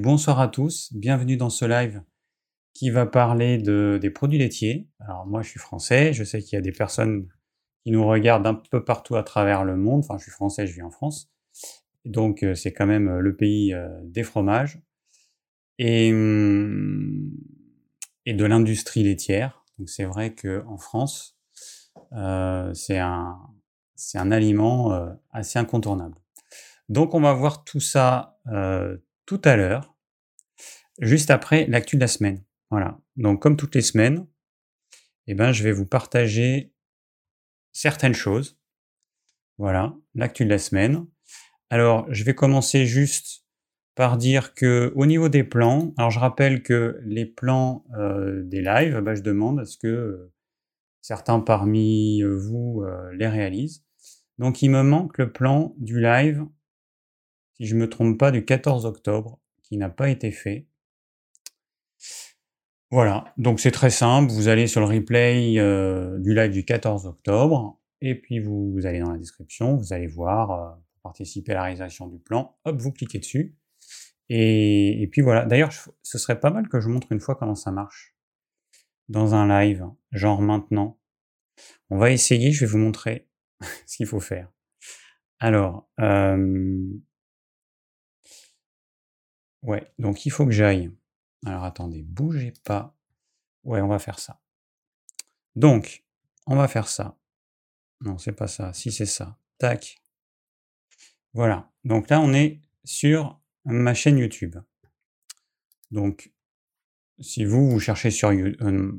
Bonsoir à tous, bienvenue dans ce live qui va parler de, des produits laitiers. Alors moi je suis français, je sais qu'il y a des personnes qui nous regardent un peu partout à travers le monde. Enfin je suis français, je vis en France. Donc euh, c'est quand même euh, le pays euh, des fromages et, hum, et de l'industrie laitière. Donc c'est vrai qu'en France, c'est un aliment assez incontournable. Donc on va voir tout ça tout à l'heure, juste après l'actu de la semaine. Voilà. Donc comme toutes les semaines, eh ben, je vais vous partager certaines choses. Voilà, l'actu de la semaine. Alors, je vais commencer juste par dire que au niveau des plans, alors je rappelle que les plans euh, des lives, bah, je demande à ce que euh, certains parmi euh, vous les réalisent. Donc, il me manque le plan du live si je ne me trompe pas, du 14 octobre, qui n'a pas été fait. Voilà, donc c'est très simple, vous allez sur le replay euh, du live du 14 octobre, et puis vous, allez dans la description, vous allez voir, euh, participer à la réalisation du plan, hop, vous cliquez dessus, et, et puis voilà. D'ailleurs, ce serait pas mal que je montre une fois comment ça marche dans un live, genre maintenant. On va essayer, je vais vous montrer ce qu'il faut faire. Alors, euh, Ouais, donc il faut que j'aille. Alors attendez, bougez pas. Ouais, on va faire ça. Donc, on va faire ça. Non, c'est pas ça. Si c'est ça. Tac. Voilà. Donc là, on est sur ma chaîne YouTube. Donc, si vous, vous cherchez sur YouTube, euh,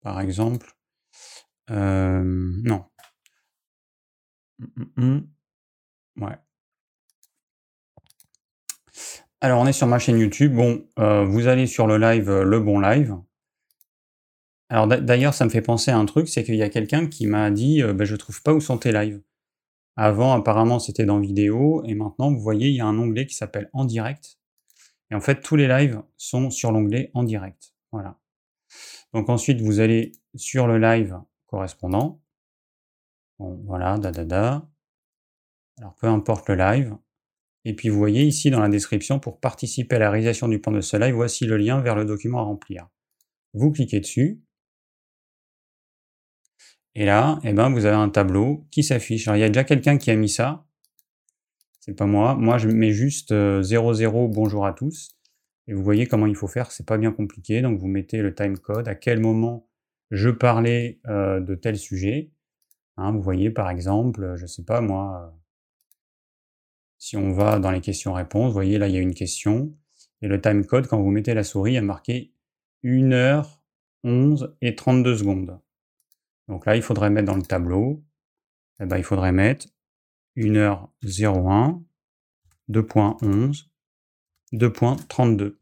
par exemple, euh, non. Hum, hum, hum. Ouais. Alors, on est sur ma chaîne YouTube. Bon, euh, vous allez sur le live euh, Le Bon Live. Alors, d'ailleurs, ça me fait penser à un truc, c'est qu'il y a quelqu'un qui m'a dit euh, ben, Je trouve pas où sont tes lives. Avant, apparemment, c'était dans vidéo, et maintenant, vous voyez, il y a un onglet qui s'appelle En direct. Et en fait, tous les lives sont sur l'onglet En direct. Voilà. Donc, ensuite, vous allez sur le live correspondant. Bon, voilà, da da da. Alors, peu importe le live. Et puis vous voyez ici dans la description, pour participer à la réalisation du plan de live, voici le lien vers le document à remplir. Vous cliquez dessus. Et là, eh ben, vous avez un tableau qui s'affiche. Alors il y a déjà quelqu'un qui a mis ça. C'est pas moi. Moi, je mets juste 00 euh, bonjour à tous. Et vous voyez comment il faut faire. C'est pas bien compliqué. Donc vous mettez le timecode. À quel moment je parlais euh, de tel sujet. Hein, vous voyez par exemple, je sais pas moi si on va dans les questions-réponses, vous voyez là, il y a une question. Et le timecode, quand vous mettez la souris, il a marqué 1 h 11 et 32 secondes. Donc là, il faudrait mettre dans le tableau, eh ben, il faudrait mettre 1h01, 2.11, 2.32.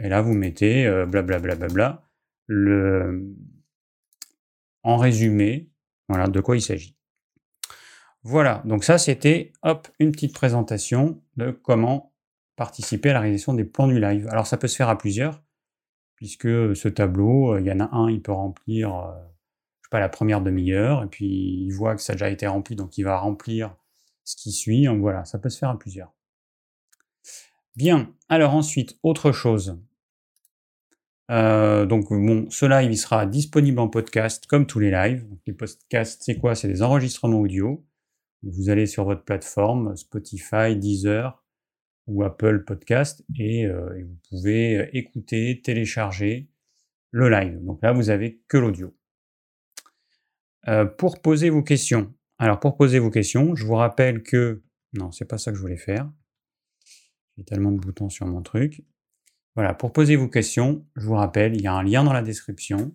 Et là, vous mettez blablabla, euh, bla, le... en résumé, voilà de quoi il s'agit. Voilà, donc ça c'était hop une petite présentation de comment participer à la réalisation des plans du live. Alors ça peut se faire à plusieurs, puisque ce tableau, euh, il y en a un, il peut remplir, euh, je sais pas, la première demi-heure, et puis il voit que ça a déjà été rempli, donc il va remplir ce qui suit. Donc voilà, ça peut se faire à plusieurs. Bien, alors ensuite, autre chose. Euh, donc bon, ce live sera disponible en podcast comme tous les lives. les podcasts, c'est quoi? C'est des enregistrements audio. Vous allez sur votre plateforme, Spotify, Deezer ou Apple Podcast, et, euh, vous pouvez euh, écouter, télécharger le live. Donc là, vous avez que l'audio. Euh, pour poser vos questions. Alors pour poser vos questions, je vous rappelle que non, c'est pas ça que je voulais faire. J'ai tellement de boutons sur mon truc. Voilà, pour poser vos questions, je vous rappelle, il y a un lien dans la description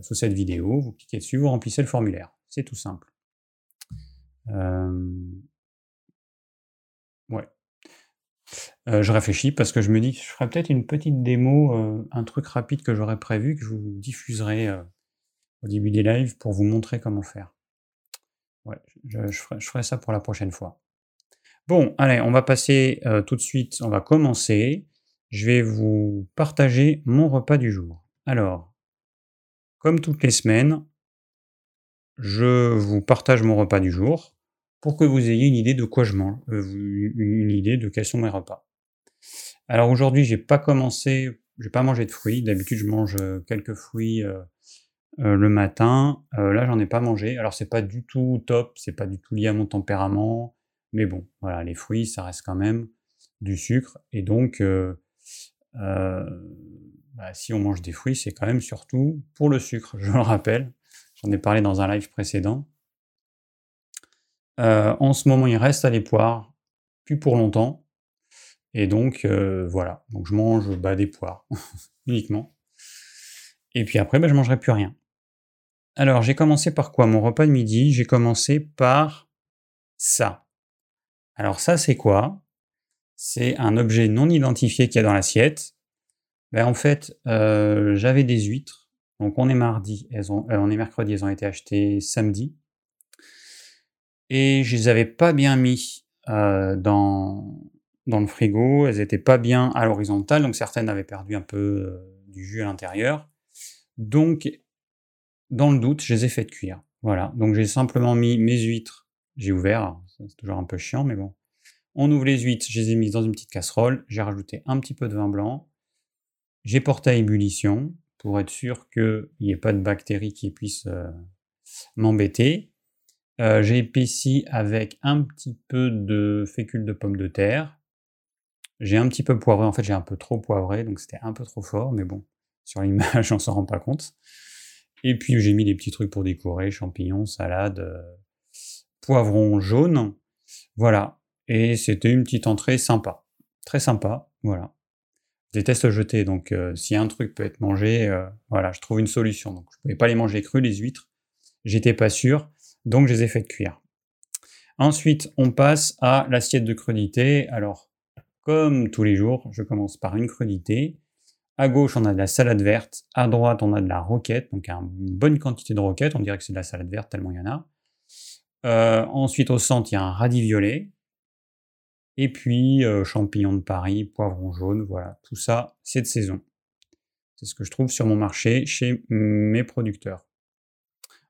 sous cette vidéo. Vous cliquez dessus, vous remplissez le formulaire. C'est tout simple. Ouais. je réfléchis parce que je me dis que je ferais peut-être une petite démo, un truc rapide que j'aurais prévu, que je vous diffuserai, au début des lives pour vous montrer comment faire. Ouais, je ferai ça pour la prochaine fois. Bon, allez, on va passer, tout de suite on va commencer. Je vais vous partager mon repas du jour. Alors, comme toutes les semaines je vous partage mon repas du jour pour que vous ayez une idée de quoi je mange, euh, une idée de quels sont mes repas. Alors aujourd'hui, j'ai pas commencé, j'ai pas mangé de fruits. D'habitude, je mange quelques fruits le matin. là, j'en ai pas mangé. Alors c'est pas du tout top, c'est pas du tout lié à mon tempérament, mais bon, voilà, les fruits, ça reste quand même du sucre, et donc bah, si on mange des fruits, c'est quand même surtout pour le sucre, je le rappelle. J'en ai parlé dans un live précédent. En ce moment, il reste à les poires, plus pour longtemps. Et donc, euh, voilà. Donc, je mange bah, des poires, uniquement. Et puis après, bah, je mangerai plus rien. Alors, j'ai commencé par quoi? Mon repas de midi, j'ai commencé par ça. Alors, ça, c'est quoi? C'est un objet non identifié qu'il y a dans l'assiette. Ben, en fait, euh, j'avais des huîtres. Donc, on est mardi, elles euh, on est mercredi, elles ont été achetées samedi. Et je les avais pas bien mis dans, dans le frigo, elles n'étaient pas bien à l'horizontale, donc certaines avaient perdu un peu euh, du jus à l'intérieur. Donc, dans le doute, je les ai faites cuire. Voilà, donc j'ai simplement mis mes huîtres, j'ai ouvert, c'est toujours un peu chiant, mais bon. On ouvre les huîtres, je les ai mises dans une petite casserole, j'ai rajouté un petit peu de vin blanc, j'ai porté à ébullition pour être sûr qu'il n'y ait pas de bactéries qui puissent euh, m'embêter. Euh, j'ai épaissi avec un petit peu de fécule de pomme de terre, j'ai un petit peu poivré, en fait j'ai un peu trop poivré, donc c'était un peu trop fort, mais bon, sur l'image on s'en rend pas compte. Et puis j'ai mis des petits trucs pour décorer, champignons, salade, euh, poivron jaune, voilà. Et c'était une petite entrée sympa, très sympa, voilà. Je déteste jeter, donc euh, si un truc peut être mangé, euh, voilà, je trouve une solution. Donc je pouvais pas les manger crus, les huîtres, j'étais pas sûr, donc je les ai fait cuire. Ensuite, on passe à l'assiette de crudité. Alors, comme tous les jours, je commence par une crudité. À gauche, on a de la salade verte. À droite, on a de la roquette. Donc, une bonne quantité de roquette. On dirait que c'est de la salade verte tellement il y en a. Euh, ensuite, au centre, il y a un radis violet. Et puis, euh, champignons de Paris, poivron jaune. Voilà, tout ça, c'est de saison. C'est ce que je trouve sur mon marché chez mes producteurs.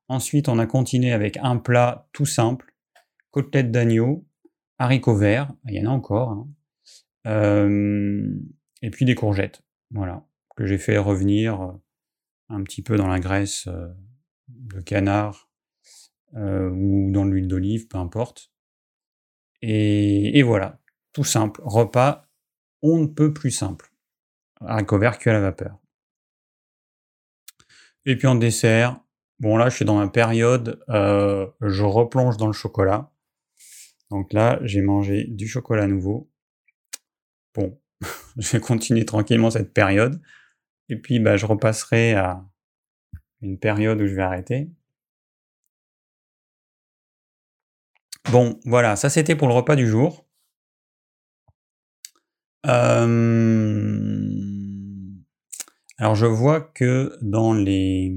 Ensuite, on a continué avec un plat tout simple côtelette d'agneau, haricots verts. Il y en a encore. Hein et puis des courgettes, voilà, que j'ai fait revenir un petit peu dans la graisse de canard ou dans l'huile d'olive, peu importe. Et, voilà, tout simple, repas on ne peut plus simple. Haricots verts cuits à la vapeur. Et puis en dessert, bon là je suis dans ma période, je replonge dans le chocolat. Donc là j'ai mangé du chocolat nouveau bon, je vais continuer tranquillement cette période. Et puis, bah, je repasserai à une période où je vais arrêter. Bon, voilà, ça c'était pour le repas du jour. Alors je vois que dans les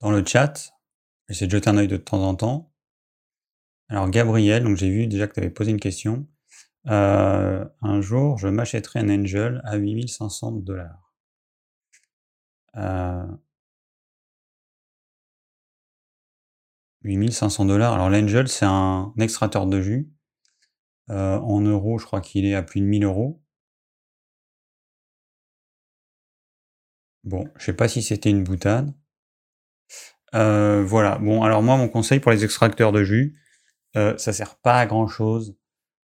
dans le chat, j'essaie de jeter un œil de temps en temps. Alors Gabriel, donc j'ai vu déjà que tu avais posé une question. Euh, un jour, je m'achèterai un Angel à 8500 dollars. Euh, 8500 dollars. Alors l'Angel, c'est un extracteur de jus. Euh, en euros, je crois qu'il est à plus de 1000 euros. Bon, je sais pas si c'était une boutade. Euh, voilà. Bon, alors moi, mon conseil pour les extracteurs de jus, ça sert pas à grand chose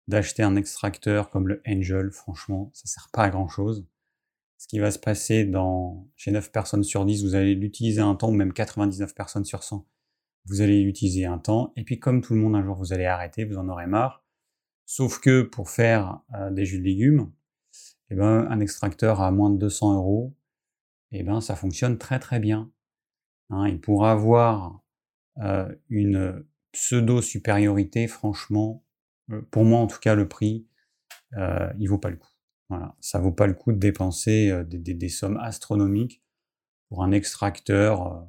d'acheter un extracteur comme le Angel, franchement, ça sert pas à grand chose. Ce qui va se passer dans, chez 9 personnes sur 10, vous allez l'utiliser un temps, ou même 99 personnes sur 100, vous allez l'utiliser un temps, et puis comme tout le monde, un jour, vous allez arrêter, vous en aurez marre. Sauf que pour faire euh, des jus de légumes, eh ben, un extracteur à moins de 200 euros, eh ben, ça fonctionne très très bien. Hein, il pourra avoir euh, une pseudo-supériorité, franchement, euh, pour moi en tout cas, le prix, euh, il vaut pas le coup. Voilà, ça vaut pas le coup de dépenser euh, des, sommes astronomiques pour un extracteur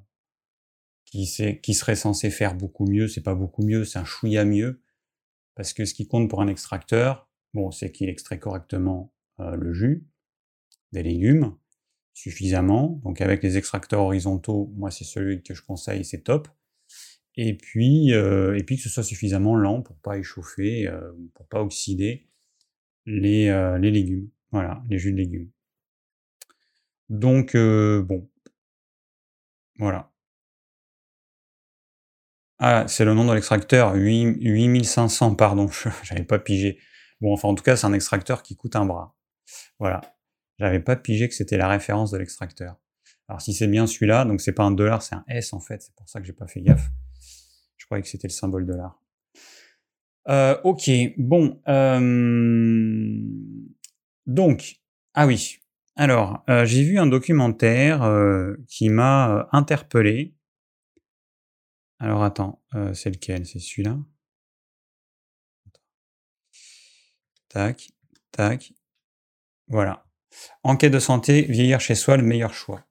qui, serait censé faire beaucoup mieux. C'est pas beaucoup mieux, c'est un chouïa mieux. Parce que ce qui compte pour un extracteur, bon, c'est qu'il extrait correctement le jus des légumes suffisamment. Donc avec les extracteurs horizontaux, moi c'est celui que je conseille, c'est top et puis, euh, et puis que ce soit suffisamment lent pour pas échauffer, euh, pour pas oxyder. les, les légumes. Voilà, les jus de légumes. Donc, bon. Voilà. Ah, c'est le nom de l'extracteur, 8500, pardon, j'avais pas pigé. Bon, enfin, en tout cas, c'est un extracteur qui coûte un bras. Voilà. J'avais pas pigé que c'était la référence de l'extracteur. Alors, si c'est bien celui-là, donc c'est pas un dollar, c'est un S en fait, c'est pour ça que j'ai pas fait gaffe. Je croyais que c'était le symbole dollar. Euh, ok, bon. Euh, donc, ah oui. Alors, euh, j'ai vu un documentaire qui m'a interpellé. Alors attends, c'est lequel? C'est celui-là? Tac, tac. Voilà. Enquête de santé, vieillir chez soi, le meilleur choix.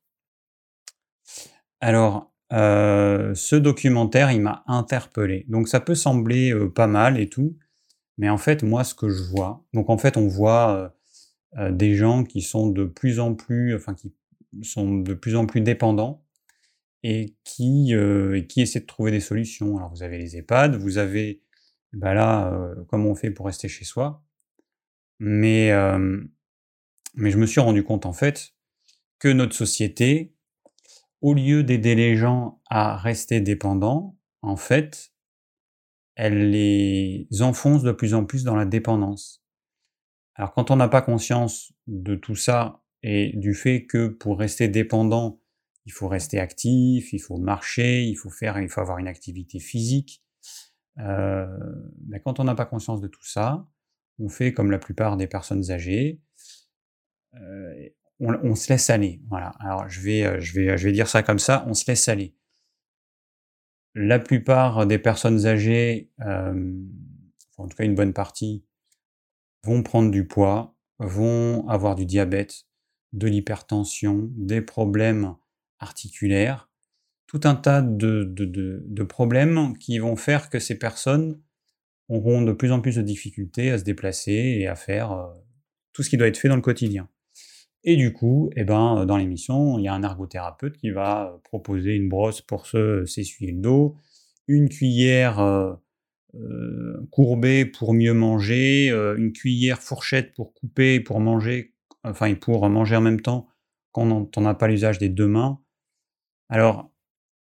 Alors, ce documentaire, il m'a interpellé. Donc ça peut sembler pas mal et tout, mais en fait, moi, ce que je vois, donc en fait, on voit des gens qui sont de plus en plus, enfin, qui sont de plus en plus dépendants et qui, qui essaient de trouver des solutions. Alors, vous avez les EHPAD, vous avez, bah là, comment on fait pour rester chez soi. Mais, mais je me suis rendu compte, en fait, que notre société, au lieu d'aider les gens à rester dépendants, en fait, elle les enfonce de plus en plus dans la dépendance. Alors quand on n'a pas conscience de tout ça et du fait que pour rester dépendant, il faut rester actif, il faut marcher, il faut faire, il faut avoir une activité physique. Euh, ben quand on n'a pas conscience de tout ça, on fait comme la plupart des personnes âgées. Euh, on, se laisse aller. Voilà. Alors je vais, euh, je vais, je vais dire ça comme ça. On se laisse aller. La plupart des personnes âgées, en tout cas une bonne partie, vont prendre du poids, vont avoir du diabète, de l'hypertension, des problèmes articulaires, tout un tas de, problèmes qui vont faire que ces personnes auront de plus en plus de difficultés à se déplacer et à faire euh, tout ce qui doit être fait dans le quotidien. Et du coup, eh ben, dans l'émission, il y a un ergothérapeute qui va proposer une brosse pour s'essuyer le dos, une cuillère euh, euh, courbée pour mieux manger, euh, une cuillère fourchette pour couper, pour manger, enfin pour manger en même temps quand on n'a pas l'usage des deux mains. Alors,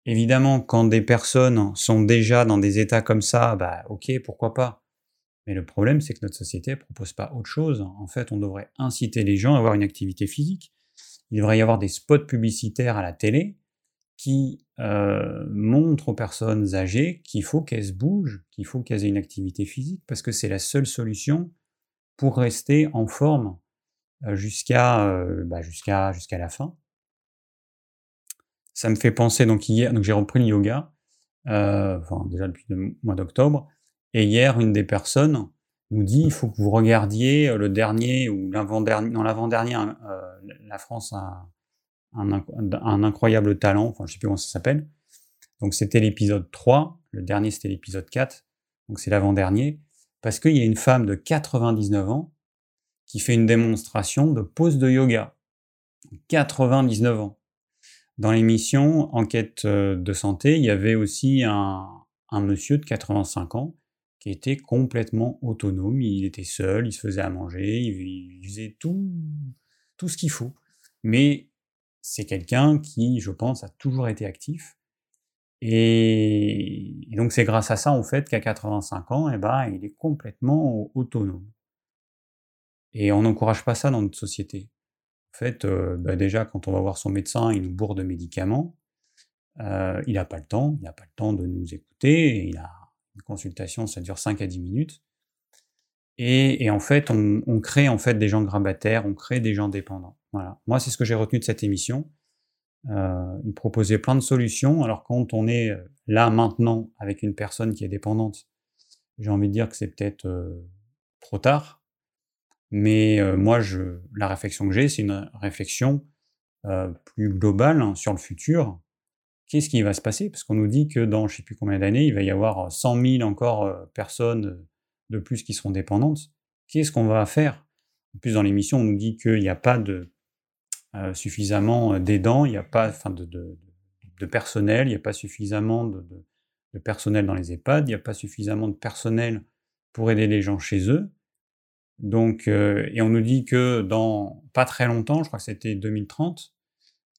évidemment, quand des personnes sont déjà dans des états comme ça, bah ok, pourquoi pas. Mais le problème, c'est que notre société ne propose pas autre chose. En fait, on devrait inciter les gens à avoir une activité physique. Il devrait y avoir des spots publicitaires à la télé qui euh, montre aux personnes âgées qu'il faut qu'elles se bougent, qu'il faut qu'elles aient une activité physique, parce que c'est la seule solution pour rester en forme euh, jusqu'à euh, bah, jusqu'à la fin. Ça me fait penser donc hier, donc j'ai repris le yoga, déjà depuis le mois d'octobre, et hier une des personnes nous dit il faut que vous regardiez le dernier ou l'avant-dernier, dans l'avant-dernier, la France a un, incroyable talent, enfin je sais plus comment ça s'appelle. Donc c'était l'épisode 3, le dernier c'était l'épisode 4, donc c'est l'avant-dernier, parce qu'il y a une femme de 99 ans qui fait une démonstration de pose de yoga. 99 ans. Dans l'émission Enquête euh, de santé, il y avait aussi un monsieur de 85 ans qui était complètement autonome, il était seul, il se faisait à manger, il, faisait tout, tout ce qu'il faut. Mais c'est quelqu'un qui, je pense, a toujours été actif. Et, donc c'est grâce à ça, en fait, qu'à 85 ans, eh ben, il est complètement autonome. Et on n'encourage pas ça dans notre société. En fait, euh, bah, déjà, quand on va voir son médecin, il nous bourre de médicaments. Euh, il n'a pas le temps, il n'a pas le temps de nous écouter. Il consultation, ça dure 5 à 10 minutes. Et, en fait, on, crée en fait des gens grabataires, on crée des gens dépendants. Voilà. Moi, c'est ce que j'ai retenu de cette émission. Euh, il proposait plein de solutions. Alors quand on est euh, là maintenant avec une personne qui est dépendante, j'ai envie de dire que c'est peut-être euh, trop tard. Mais moi, je, la réflexion que j'ai, c'est une réflexion plus globale hein, sur le futur. Qu'est-ce qui va se passer? Parce qu'on nous dit que dans je ne sais plus combien d'années, il va y avoir 100 000 encore personnes de plus qui seront dépendantes. Qu'est-ce qu'on va faire? En plus, dans l'émission, on nous dit qu'il n'y a pas de, euh, suffisamment euh, d'aidants, il n'y a pas enfin, de, personnel, il n'y a pas suffisamment de, personnel dans les EHPAD, il n'y a pas suffisamment de personnel pour aider les gens chez eux. Donc, euh, et on nous dit que dans pas très longtemps, je crois que c'était 2030,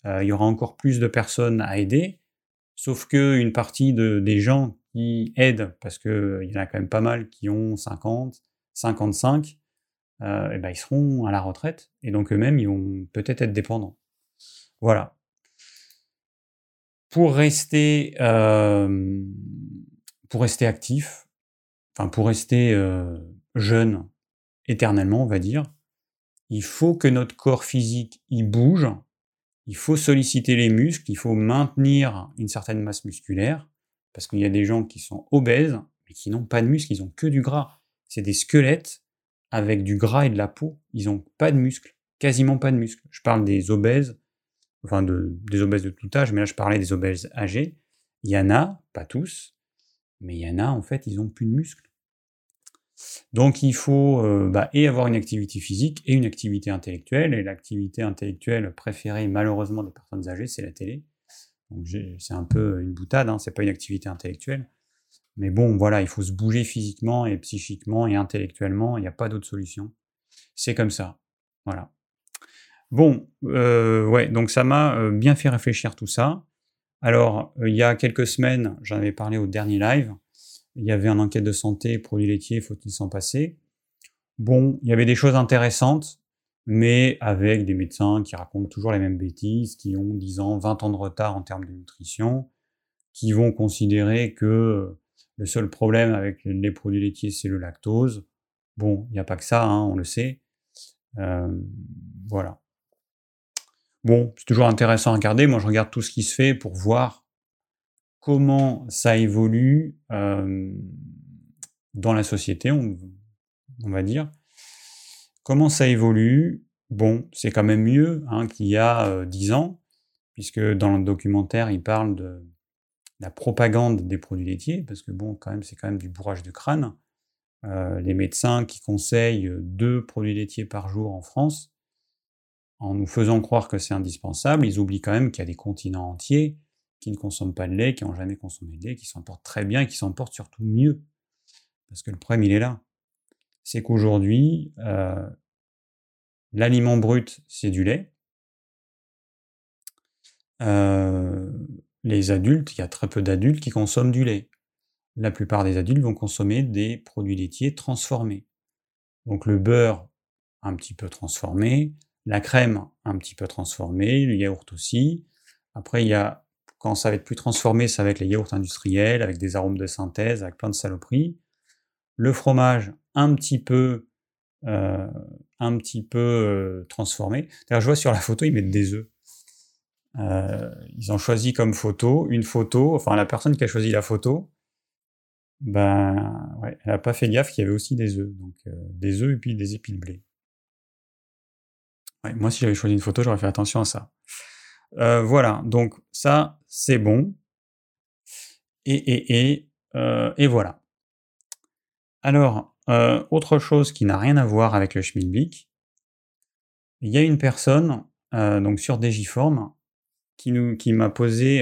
euh, il y aura encore plus de personnes à aider. Sauf que une partie de, des gens qui aident, parce qu'il y en a quand même pas mal qui ont 50, 55, euh, et ben ils seront à la retraite. Et donc eux-mêmes, ils vont peut-être être dépendants. Voilà. Pour rester, euh, pour rester actif, enfin pour rester euh, jeune éternellement, on va dire, il faut que notre corps physique y bouge, il faut solliciter les muscles, il faut maintenir une certaine masse musculaire, parce qu'il y a des gens qui sont obèses, mais qui n'ont pas de muscles, ils ont que du gras. C'est des squelettes avec du gras et de la peau, ils n'ont pas de muscles, quasiment pas de muscles. Je parle des obèses enfin de, des obèses de tout âge, mais là je parlais des obèses âgés. Il y en a, pas tous, mais il y en a en fait, ils n'ont plus de muscles. Donc il faut euh, bah, et avoir une activité physique et une activité intellectuelle. Et l'activité intellectuelle préférée malheureusement des personnes âgées, c'est la télé. Donc c'est un peu une boutade, hein, c'est pas une activité intellectuelle. Mais bon, voilà, il faut se bouger physiquement et psychiquement et intellectuellement, il n'y a pas d'autre solution. C'est comme ça. Voilà. Bon, euh, ouais, donc ça m'a euh, bien fait réfléchir tout ça. Alors, il y a quelques semaines, j'en avais parlé au dernier live, il y avait un enquête de santé, produits laitiers, faut-il s'en passer? Bon, il y avait des choses intéressantes, mais avec des médecins qui racontent toujours les mêmes bêtises, qui ont 10 ans, 20 ans de retard en termes de nutrition, qui vont considérer que le seul problème avec les produits laitiers, c'est le lactose. Bon, il n'y a pas que ça, hein, on le sait. voilà. Bon, c'est toujours intéressant à regarder. Moi, je regarde tout ce qui se fait pour voir comment ça évolue dans la société, on, va dire. Comment ça évolue? Bon, c'est quand même mieux hein, qu'il y a dix ans, puisque dans le documentaire, il parle de la propagande des produits laitiers, parce que bon, quand même, c'est quand même du bourrage de crâne. les médecins qui conseillent deux produits laitiers par jour en France, en nous faisant croire que c'est indispensable, ils oublient quand même qu'il y a des continents entiers qui ne consomment pas de lait, qui n'ont jamais consommé de lait, qui s'en portent très bien et qui s'en portent surtout mieux. Parce que le problème, il est là. C'est qu'aujourd'hui, euh, l'aliment brut, c'est du lait. Euh, les adultes, il y a très peu d'adultes qui consomment du lait. La plupart des adultes vont consommer des produits laitiers transformés. Donc le beurre, un petit peu transformé, la crème un petit peu transformée, le yaourt aussi. Après, il y a, quand ça va être plus transformé, ça va être les yaourts industriels avec des arômes de synthèse, avec plein de saloperies. Le fromage un petit peu, euh, un petit peu euh, transformé. D'ailleurs, je vois sur la photo, ils mettent des œufs. Euh, ils ont choisi comme photo une photo, enfin la personne qui a choisi la photo, ben ouais, elle n'a pas fait gaffe qu'il y avait aussi des œufs. Donc des œufs et puis des épis de blé moi, si j'avais choisi une photo, j'aurais fait attention à ça. Euh, voilà, donc ça, c'est bon. Et, et, et, euh, et voilà. Alors, euh, autre chose qui n'a rien à voir avec le schmilblick, il y a une personne, donc sur Digiform, qui, nous, qui m'a posé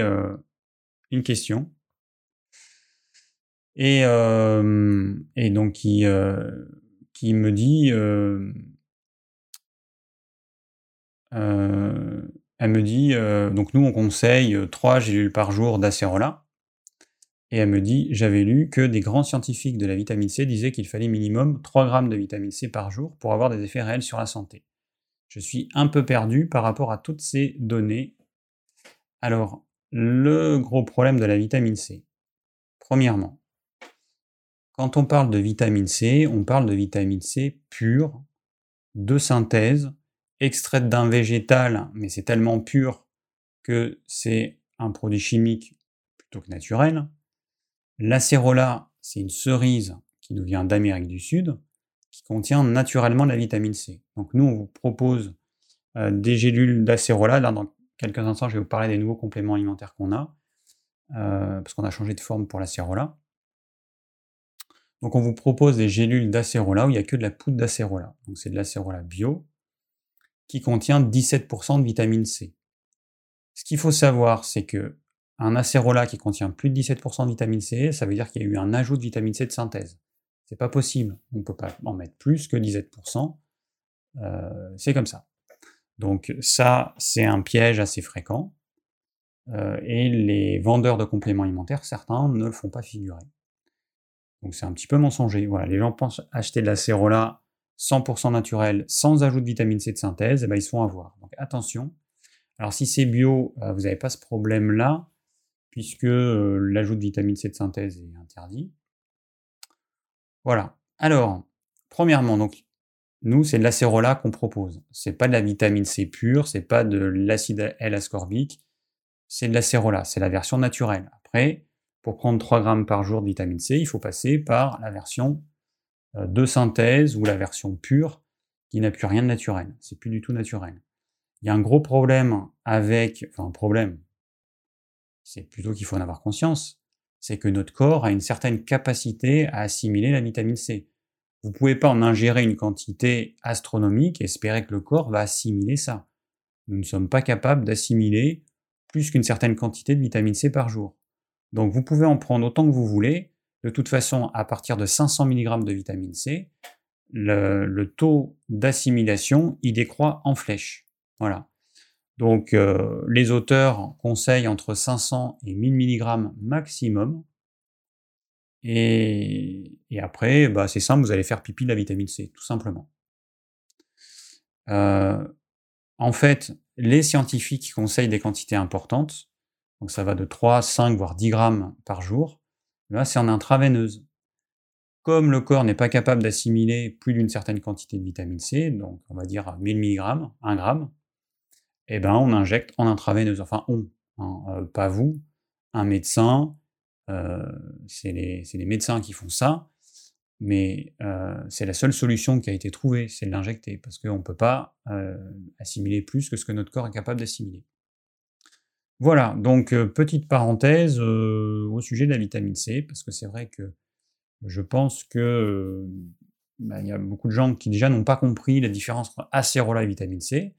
une question. Et, et donc qui, qui me dit elle me dit, euh, donc nous on conseille 3 euh, gélules par jour d'acérola. Et elle me dit, j'avais lu que des grands scientifiques de la vitamine C disaient qu'il fallait minimum 3 grammes de vitamine C par jour pour avoir des effets réels sur la santé. Je suis un peu perdu par rapport à toutes ces données. Alors, le gros problème de la vitamine C. Premièrement, quand on parle de vitamine C, on parle de vitamine C pure, de synthèse, extraite d'un végétal, mais c'est tellement pur que c'est un produit chimique plutôt que naturel. L'acérola, c'est une cerise qui nous vient d'Amérique du Sud, qui contient naturellement de la vitamine C. Donc nous, on vous propose euh, des gélules d'acérola. Là, dans quelques instants, je vais vous parler des nouveaux compléments alimentaires qu'on a, euh, parce qu'on a changé de forme pour l'acérola. Donc on vous propose des gélules d'acérola où il n'y a que de la poudre d'acérola. Donc c'est de l'acérola bio, qui contient 17% de vitamine C. Ce qu'il faut savoir, c'est que un acérola qui contient plus de 17% de vitamine C, ça veut dire qu'il y a eu un ajout de vitamine C de synthèse. C'est pas possible. On peut pas en mettre plus que 17%. Euh, c'est comme ça. Donc ça, c'est un piège assez fréquent. Euh, et les vendeurs de compléments alimentaires, certains ne le font pas figurer. Donc c'est un petit peu mensonger. Voilà, les gens pensent acheter de la cérola 100% naturelle, sans ajout de vitamine C de synthèse, eh ben ils se font avoir. Donc attention. Alors si c'est bio, euh, vous n'avez pas ce problème-là, puisque euh, l'ajout de vitamine C de synthèse est interdit. Voilà. Alors, premièrement, nous, c'est de l'acérola qu'on propose. C'est pas de la vitamine C pure, c'est pas de l'acide L-ascorbique, c'est de l'acérola, c'est la version naturelle. Après, pour prendre 3 grammes par jour de vitamine C, il faut passer par la version de synthèse ou la version pure qui n'a plus rien de naturel. C'est plus du tout naturel. Il y a un gros problème avec, enfin un problème, c'est plutôt qu'il faut en avoir conscience, c'est que notre corps a une certaine capacité à assimiler la vitamine C. Vous pouvez pas en ingérer une quantité astronomique et espérer que le corps va assimiler ça. Nous ne sommes pas capables d'assimiler plus qu'une certaine quantité de vitamine C par jour. Donc vous pouvez en prendre autant que vous voulez. De toute façon, à partir de 500 mg de vitamine C, le, taux d'assimilation, il décroît en flèche. Voilà. Donc euh, les auteurs conseillent entre 500 et 1000 mg maximum. Et, après, bah, c'est simple, vous allez faire pipi de la vitamine C, tout simplement. Euh, en fait, les scientifiques conseillent des quantités importantes, donc ça va de 3, 5, voire 10 grammes par jour. Là, c'est en intraveineuse. Comme le corps n'est pas capable d'assimiler plus d'une certaine quantité de vitamine C, donc on va dire 1000 mg, 1 gramme, eh ben on injecte en intraveineuse. Enfin, on, hein, euh, pas vous, un médecin, euh, c'est les, les, médecins qui font ça, mais euh, c'est la seule solution qui a été trouvée, c'est de l'injecter, parce qu'on ne peut pas assimiler plus que ce que notre corps est capable d'assimiler. Voilà, donc petite parenthèse au sujet de la vitamine C, parce que c'est vrai que je pense que bah, il y a beaucoup de gens qui déjà n'ont pas compris la différence entre acérola et vitamine C.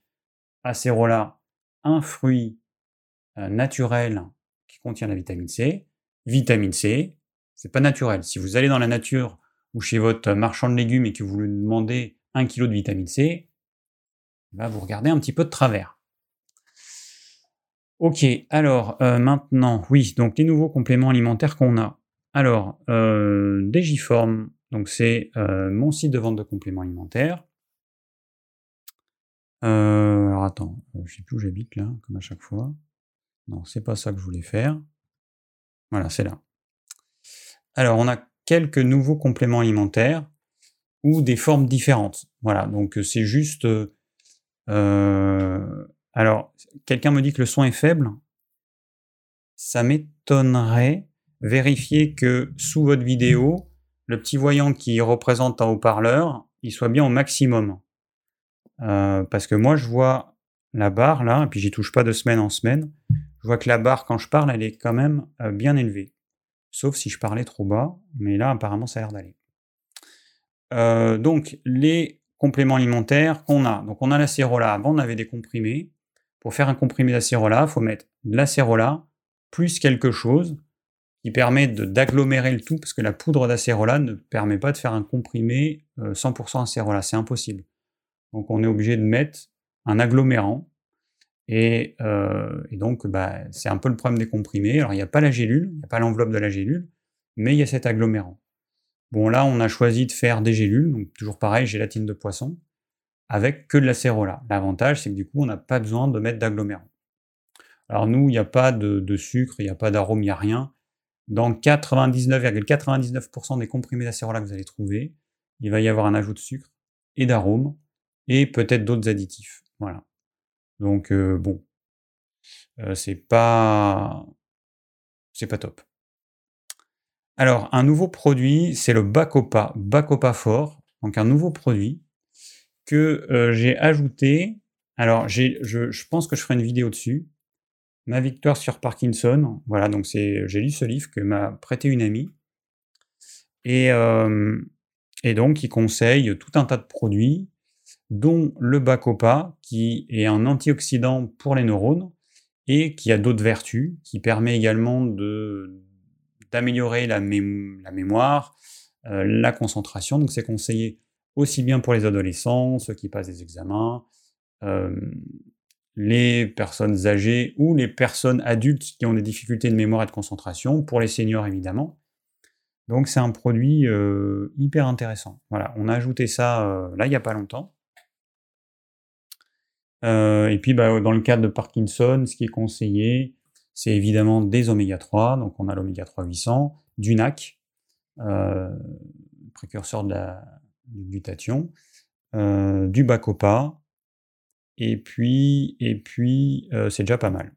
Acérola, un fruit naturel qui contient la vitamine C. Vitamine C, c'est pas naturel. Si vous allez dans la nature ou chez votre marchand de légumes et que vous lui demandez un kilo de vitamine C, bah, vous regardez un petit peu de travers. Ok, alors euh, maintenant, oui, donc les nouveaux compléments alimentaires qu'on a. Alors, euh, Digiform, donc c'est euh, mon site de vente de compléments alimentaires. Euh, alors attends, je sais plus où j'habite là, comme à chaque fois. Non, c'est pas ça que je voulais faire. Voilà, c'est là. Alors, on a quelques nouveaux compléments alimentaires ou des formes différentes. Voilà, donc c'est juste. Alors, quelqu'un me dit que le son est faible. Ça m'étonnerait. Vérifier que sous votre vidéo, le petit voyant qui représente un haut-parleur, il soit bien au maximum. Euh, parce que moi, je vois la barre là, et puis j'y touche pas de semaine en semaine. Je vois que la barre, quand je parle, elle est quand même euh, bien élevée. Sauf si je parlais trop bas, mais là, apparemment, ça a l'air d'aller. Euh, donc, les compléments alimentaires qu'on a. Donc, on a l'acérola. Avant, on avait des comprimés. Pour faire un comprimé d'acérola, il faut mettre de l'acérola plus quelque chose qui permet d'agglomérer le tout, parce que la poudre d'acérola ne permet pas de faire un comprimé 100% acérola. C'est impossible. Donc on est obligé de mettre un agglomérant. Et, euh, donc bah, c'est un peu le problème des comprimés. Alors il n'y a pas la gélule, il n'y a pas l'enveloppe de la gélule, mais il y a cet agglomérant. Bon là on a choisi de faire des gélules, donc toujours pareil, gélatine de poisson, avec que de la cérola. L'avantage c'est que du coup on n'a pas besoin de mettre d'agglomérant. Alors nous, il n'y a pas de, sucre, il n'y a pas d'arôme, il n'y a rien. Dans 99,99% des comprimés d'acérola que vous allez trouver, il va y avoir un ajout de sucre et d'arôme et peut-être d'autres additifs. Voilà. Donc euh, bon, euh, c'est pas c'est pas top. Alors un nouveau produit, c'est le Bacopa, Bacopa Fort. Donc un nouveau produit que euh, j'ai ajouté. Alors je, je, pense que je ferai une vidéo dessus. Ma victoire sur Parkinson. Voilà, donc c'est j'ai lu ce livre que m'a prêté une amie. Et, et donc il conseille tout un tas de produits dont le bacopa, qui est un antioxydant pour les neurones et qui a d'autres vertus, qui permet également d'améliorer la, mémoire, la concentration. Donc c'est conseillé aussi bien pour les adolescents, ceux qui passent des examens, les personnes âgées ou les personnes adultes qui ont des difficultés de mémoire et de concentration, pour les seniors évidemment. Donc c'est un produit hyper intéressant. Voilà, on a ajouté ça là il n'y a pas longtemps. et puis bah, dans le cadre de Parkinson, ce qui est conseillé, c'est évidemment des oméga 3, donc on a l'oméga 3 800, du NAC, précurseur de la, du glutathion, du Bacopa, et puis, et puis c'est déjà pas mal.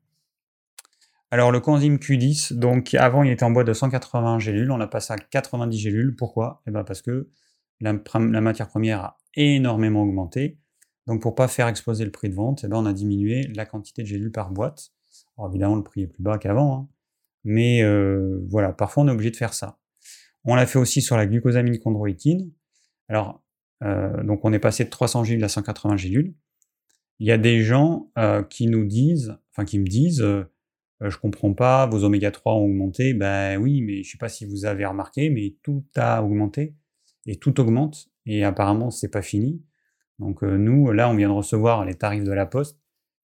Alors le coenzyme Q10, donc avant il était en boîte de 180 gélules, on l'a passé à 90 gélules. Pourquoi? Eh bien parce que la, matière première a énormément augmenté. Donc pour pas faire exploser le prix de vente, eh ben, on a diminué la quantité de gélules par boîte. Alors évidemment le prix est plus bas qu'avant, hein. mais voilà, parfois on est obligé de faire ça. On l'a fait aussi sur la glucosamine chondroïtine. Alors donc on est passé de 300 gélules à 180 gélules. Il y a des gens qui nous disent, enfin qui me disent je je comprends pas, vos oméga 3 ont augmenté. Ben oui, mais je sais pas si vous avez remarqué, mais tout a augmenté et tout augmente et apparemment c'est pas fini. Donc nous, là, on vient de recevoir les tarifs de la Poste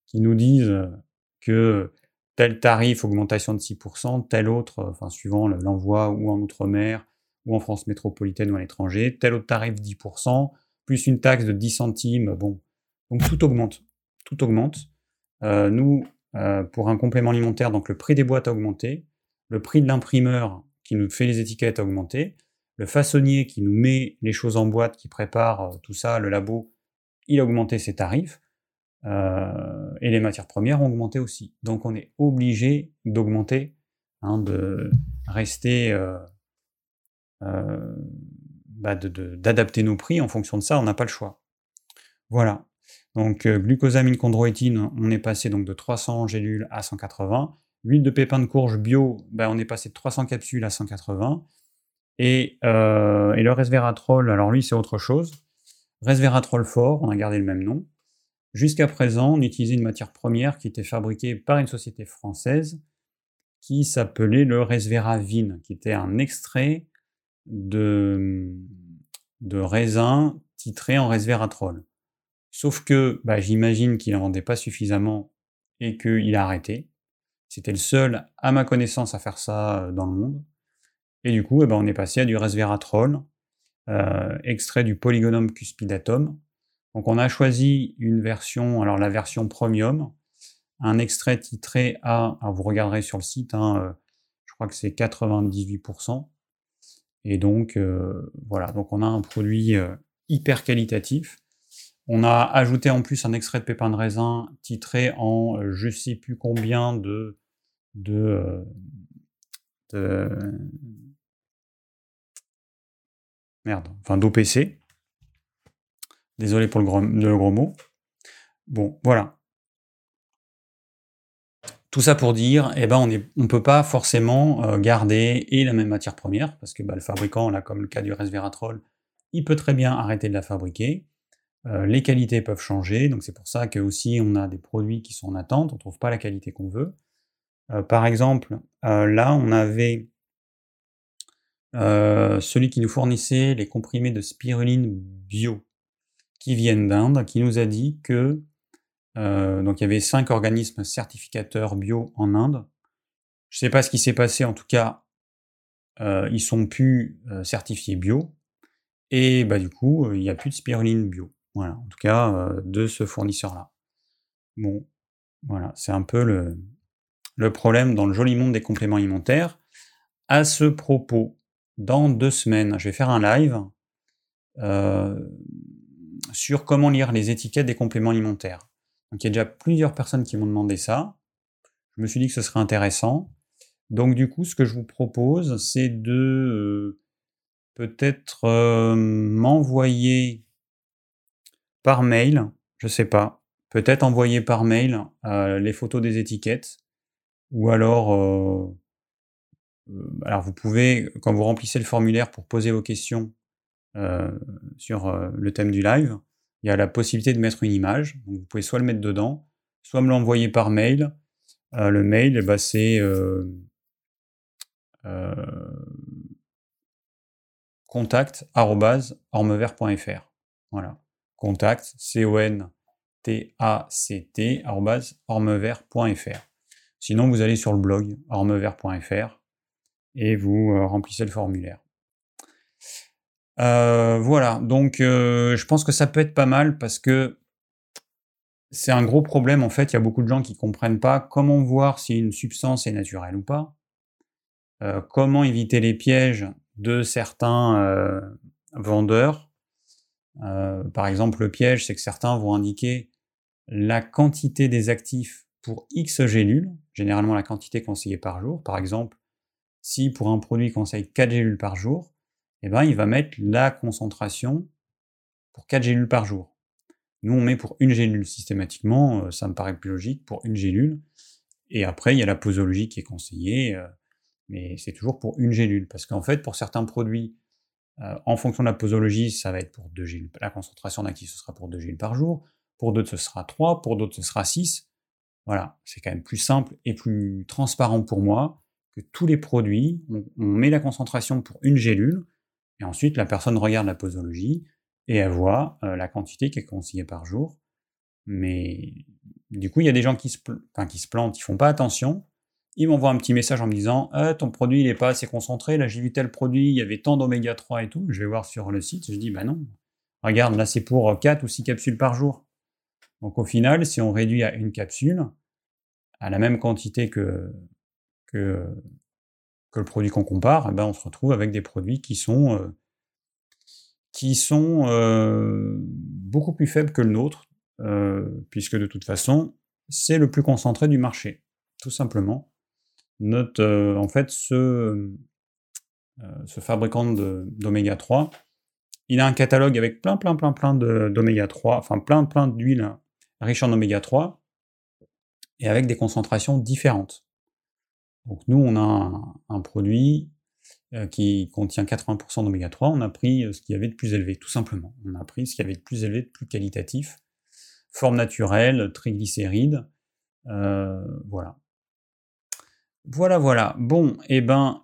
qui nous disent que tel tarif augmentation de 6%, tel autre, enfin suivant l'envoi ou en outre-mer ou en France métropolitaine ou à l'étranger, tel autre tarif 10%, plus une taxe de 10 centimes. Bon, donc tout augmente, tout augmente. nous, euh, pour un complément alimentaire, donc le prix des boîtes a augmenté, le prix de l'imprimeur qui nous fait les étiquettes a augmenté, le façonnier qui nous met les choses en boîte, qui prépare euh, tout ça, le labo, il a augmenté ses tarifs, euh, et les matières premières ont augmenté aussi. Donc on est obligé d'augmenter, hein, de rester, bah, d'adapter nos prix en fonction de ça, on n'a pas le choix. Voilà. Donc euh, glucosamine chondroïtine, on est passé donc de 300 gélules à 180. Huile de pépins de courge bio, ben, on est passé de 300 capsules à 180. Et, euh, et le resveratrol, alors lui c'est autre chose. Resveratrol fort, on a gardé le même nom. Jusqu'à présent, on utilisait une matière première qui était fabriquée par une société française qui s'appelait le resveravine, qui était un extrait de, de raisin titré en resveratrol. Sauf que bah, j'imagine qu'il n'en vendait pas suffisamment et qu'il a arrêté. C'était le seul, à ma connaissance, à faire ça euh, dans le monde. Et du coup, eh ben, on est passé à du resveratrol, euh, extrait du polygonum cuspidatum. Donc on a choisi une version, alors la version premium, un extrait titré à, vous regarderez sur le site, hein, euh, je crois que c'est 98%. Et donc voilà, donc on a un produit hyper qualitatif on a ajouté en plus un extrait de pépins de raisin titré en euh, je sais plus combien de, de, euh, merde, enfin d'OPC. Désolé pour le gros, le gros mot. Bon, voilà. Tout ça pour dire, eh ben on ne peut pas forcément euh, garder et la même matière première, parce que bah, le fabricant, là, comme le cas du resveratrol, il peut très bien arrêter de la fabriquer. Euh, les qualités peuvent changer, donc c'est pour ça que aussi on a des produits qui sont en attente, on ne trouve pas la qualité qu'on veut. Euh, par exemple, là on avait celui qui nous fournissait les comprimés de spiruline bio qui viennent d'Inde, qui nous a dit que donc il y avait cinq organismes certificateurs bio en Inde. Je ne sais pas ce qui s'est passé, en tout cas, ils sont plus certifiés bio. Et bah, du coup, il n'y a plus de spiruline bio. Voilà, en tout cas, euh, de ce fournisseur-là. Bon, voilà, c'est un peu le, problème dans le joli monde des compléments alimentaires. À ce propos, dans deux semaines, je vais faire un live euh, sur comment lire les étiquettes des compléments alimentaires. Donc il y a déjà plusieurs personnes qui m'ont demandé ça. Je me suis dit que ce serait intéressant. Donc du coup, ce que je vous propose, c'est de euh, peut-être m'envoyer par mail, je sais pas, peut-être envoyer par mail euh, les photos des étiquettes, ou alors, euh, euh, alors vous pouvez, quand vous remplissez le formulaire pour poser vos questions sur le thème du live, il y a la possibilité de mettre une image, vous pouvez soit le mettre dedans, soit me l'envoyer par mail. le mail, eh ben, c'est contact.ormevert.fr. Voilà. Contact, C-O-N-T-A-C-T, ormevert.fr. Sinon, vous allez sur le blog ormevert.fr et vous euh, remplissez le formulaire. Euh, voilà, donc euh, je pense que ça peut être pas mal parce que c'est un gros problème en fait. Il y a beaucoup de gens qui comprennent pas comment voir si une substance est naturelle ou pas, comment éviter les pièges de certains vendeurs. par exemple, le piège, c'est que certains vont indiquer la quantité des actifs pour X gélules, généralement la quantité conseillée par jour. Par exemple, si pour un produit conseille 4 gélules par jour, eh ben, il va mettre la concentration pour 4 gélules par jour. Nous, on met pour une gélule systématiquement, euh, ça me paraît plus logique, pour une gélule. Et après, il y a la posologie qui est conseillée, euh, mais c'est toujours pour une gélule. Parce qu'en fait, pour certains produits, euh, en fonction de la posologie, ça va être pour 2 gélules. La concentration d'actifs, ce sera pour 2 gélules par jour. Pour d'autres, ce sera 3. Pour d'autres, ce sera 6. Voilà, c'est quand même plus simple et plus transparent pour moi que tous les produits, on met la concentration pour une gélule, et ensuite, la personne regarde la posologie et elle voit euh, la quantité qui est conseillée par jour. Mais du coup, il y a des gens qui se, qui se plantent, ils font pas attention. Ils m'envoient un petit message en me disant ah, ton produit il n'est pas assez concentré, là j'ai vu tel produit, il y avait tant d'oméga 3 et tout. Je vais voir sur le site, je dis bah non, regarde, là c'est pour 4 ou 6 capsules par jour. Donc au final, si on réduit à une capsule, à la même quantité que, que, que le produit qu'on compare, eh ben on se retrouve avec des produits qui sont, euh, qui sont euh, beaucoup plus faibles que le nôtre, euh, puisque de toute façon, c'est le plus concentré du marché, tout simplement. En fait, ce, ce fabricant d'oméga 3, il a un catalogue avec plein, plein, plein, plein d'oméga 3, enfin plein, plein d'huiles riches en oméga 3, et avec des concentrations différentes. Donc nous, on a un, produit euh, qui contient 80% d'oméga 3, on a pris euh, ce qu'il y avait de plus élevé, tout simplement. On a pris ce qu'il y avait de plus élevé, de plus qualitatif. Forme naturelle, triglycérides, euh, voilà. Voilà, voilà. Bon, et eh ben,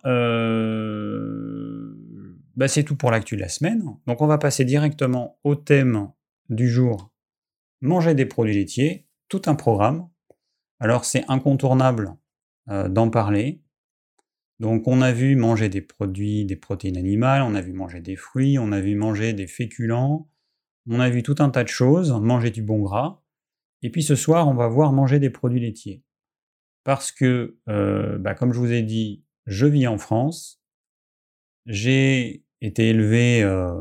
bah, c'est tout pour l'actu de la semaine. Donc on va passer directement au thème du jour, manger des produits laitiers, tout un programme. Alors c'est incontournable euh, d'en parler. Donc on a vu manger des produits, des protéines animales, on a vu manger des fruits, on a vu manger des féculents, on a vu tout un tas de choses, manger du bon gras. Et puis ce soir, on va voir manger des produits laitiers. Parce que, euh, bah, comme je vous ai dit, je vis en France, j'ai été élevé euh,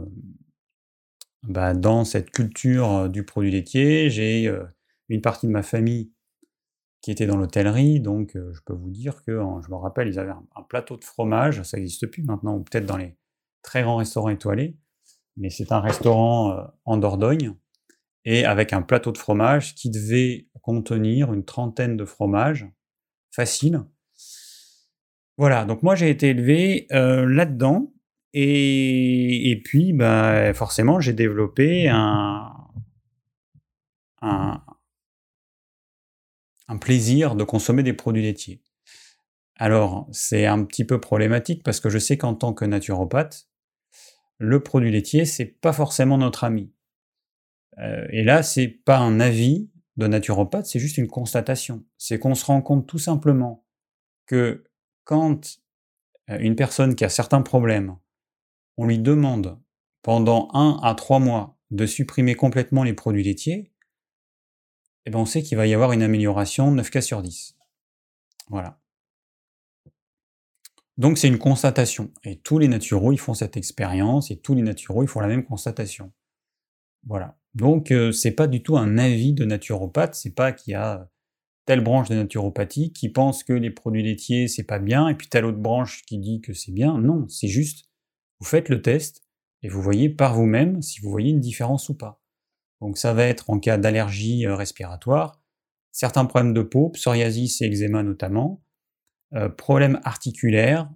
bah, dans cette culture du produit laitier, j'ai une partie de ma famille qui était dans l'hôtellerie, donc euh, je peux vous dire que, je me rappelle, ils avaient un, plateau de fromage, ça n'existe plus maintenant, ou peut-être dans les très grands restaurants étoilés, mais c'est un restaurant euh, en Dordogne, et avec un plateau de fromage qui devait contenir une trentaine de fromages, facile. Voilà, donc moi j'ai été élevé euh, là-dedans, et, puis bah, forcément j'ai développé un, un plaisir de consommer des produits laitiers. Alors, c'est un petit peu problématique parce que je sais qu'en tant que naturopathe, le produit laitier, c'est pas forcément notre ami. Euh, et là, c'est pas un avis de naturopathe, c'est juste une constatation. C'est qu'on se rend compte tout simplement que quand euh, une personne qui a certains problèmes, on lui demande pendant un à trois mois de supprimer complètement les produits laitiers, eh ben on sait qu'il va y avoir une amélioration 9 cas sur 10. Voilà. Donc c'est une constatation. Et tous les naturaux, ils font cette expérience, et tous les naturaux, ils font la même constatation. Voilà. Donc euh, c'est pas du tout un avis de naturopathe, c'est pas qu'il y a telle branche de naturopathie qui pense que les produits laitiers c'est pas bien, et puis telle autre branche qui dit que c'est bien. Non, c'est juste, vous faites le test, et vous voyez par vous-même si vous voyez une différence ou pas. Donc ça va être en cas d'allergie euh, respiratoire, certains problèmes de peau, psoriasis et eczéma notamment, euh, problèmes articulaires,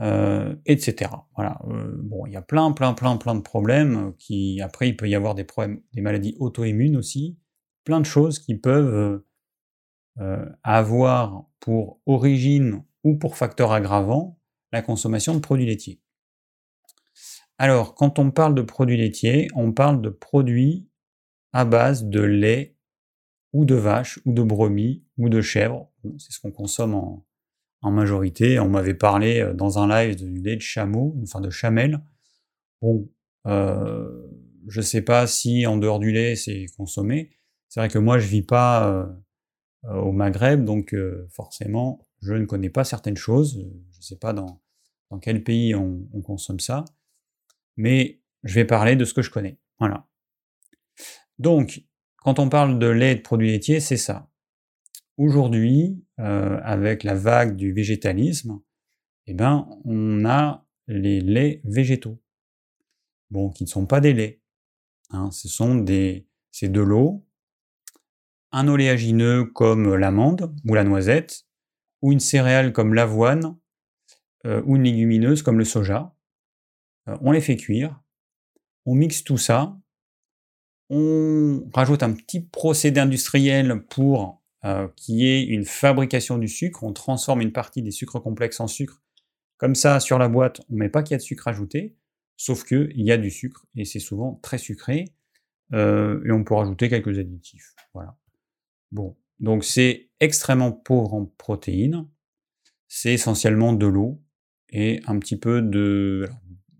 euh, etc. Voilà. bon, il y a plein, plein, plein, plein de problèmes qui, après, il peut y avoir des problèmes, des maladies auto-immunes aussi, plein de choses qui peuvent avoir pour origine ou pour facteur aggravant la consommation de produits laitiers. Alors, quand on parle de produits laitiers, on parle de produits à base de lait ou de vache ou de brebis ou de chèvre. c'est ce qu'on consomme en, majorité. On m'avait parlé euh, dans un live du lait de chameau, enfin de chamel. Bon, euh, je ne sais pas si en dehors du lait c'est consommé. C'est vrai que moi je vis pas euh, au Maghreb, donc forcément je ne connais pas certaines choses. Je ne sais pas dans, quel pays on, consomme ça, mais je vais parler de ce que je connais. Voilà. Donc, quand on parle de lait et de produits laitiers, c'est ça. Aujourd'hui, euh, avec la vague du végétalisme, eh ben, on a les laits végétaux. Bon, qui ne sont pas des laits. Hein, ce sont des, c'est de l'eau, un oléagineux comme l'amande ou la noisette, ou une céréale comme l'avoine, euh, ou une légumineuse comme le soja. Euh, on les fait cuire, on mixe tout ça, on rajoute un petit procédé industriel pour euh, qu'il y ait une fabrication du sucre, on transforme une partie des sucres complexes en sucre. Comme ça, sur la boîte, on ne met pas qu'il y a de sucre ajouté, sauf qu'il y a du sucre, et c'est souvent très sucré, euh, et on peut rajouter quelques additifs. Voilà. Bon, donc c'est extrêmement pauvre en protéines, c'est essentiellement de l'eau, et un petit peu de,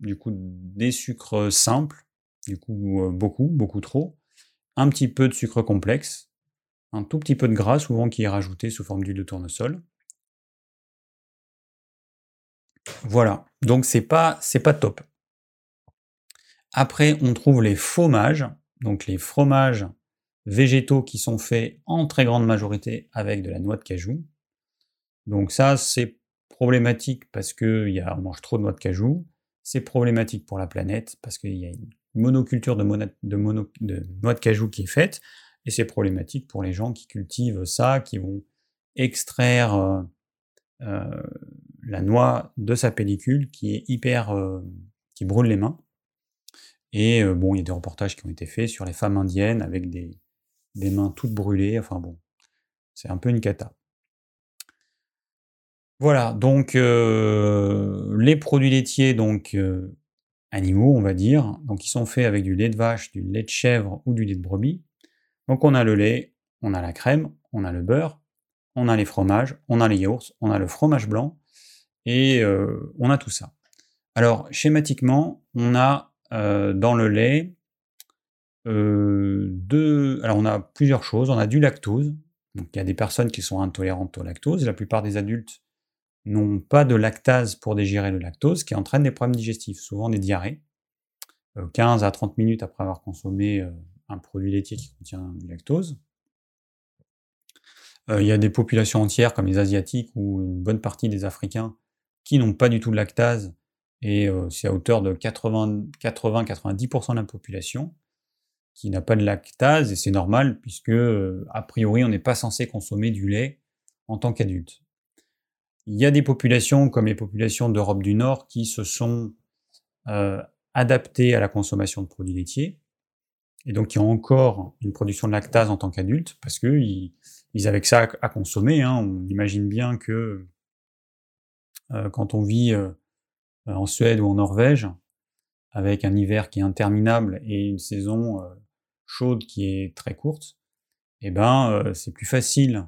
du coup, des sucres simples, du coup beaucoup, beaucoup trop, un petit peu de sucre complexe, un tout petit peu de gras souvent qui est rajouté sous forme d'huile de tournesol. Voilà, donc c'est pas c'est pas top. Après, on trouve les fromages, donc les fromages végétaux qui sont faits en très grande majorité avec de la noix de cajou. Donc ça, c'est problématique parce qu'on mange trop de noix de cajou. C'est problématique pour la planète parce qu'il y a une monoculture de, noix de cajou qui est faite, et c'est problématique pour les gens qui cultivent ça, qui vont extraire euh, euh, la noix de sa pellicule, qui est hyper... Euh, qui brûle les mains. Et bon, il y a des reportages qui ont été faits sur les femmes indiennes avec des, des mains toutes brûlées, enfin bon, c'est un peu une cata. Voilà, donc les produits laitiers, donc animaux, on va dire. Donc, ils sont faits avec du lait de vache, du lait de chèvre ou du lait de brebis. Donc, on a le lait, on a la crème, on a le beurre, on a les fromages, on a les yaourts, on a le fromage blanc et euh, on a tout ça. Alors, schématiquement, on a euh, dans le lait euh, deux. Alors, on a plusieurs choses. On a du lactose. Donc, il y a des personnes qui sont intolérantes au lactose. La plupart des adultes n'ont pas de lactase pour digérer le lactose, qui entraîne des problèmes digestifs, souvent des diarrhées. 15 euh, à 30 minutes après avoir consommé euh, un produit laitier qui contient du lactose. Euh, il y a des populations entières comme les Asiatiques ou une bonne partie des Africains qui n'ont pas du tout de lactase, et c'est à hauteur de 80-90% de la population qui n'a pas de lactase, et c'est normal puisque, a priori, on n'est pas censé consommer du lait en tant qu'adulte. Il y a des populations, comme les populations d'Europe du Nord, qui se sont euh, adaptées à la consommation de produits laitiers, et donc qui ont encore une production de lactase en tant qu'adultes, parce qu'ils ils avaient que ça à, consommer. Hein. On imagine bien que euh, quand on vit euh, en Suède ou en Norvège, avec un hiver qui est interminable et une saison chaude qui est très courte, eh ben, c'est plus facile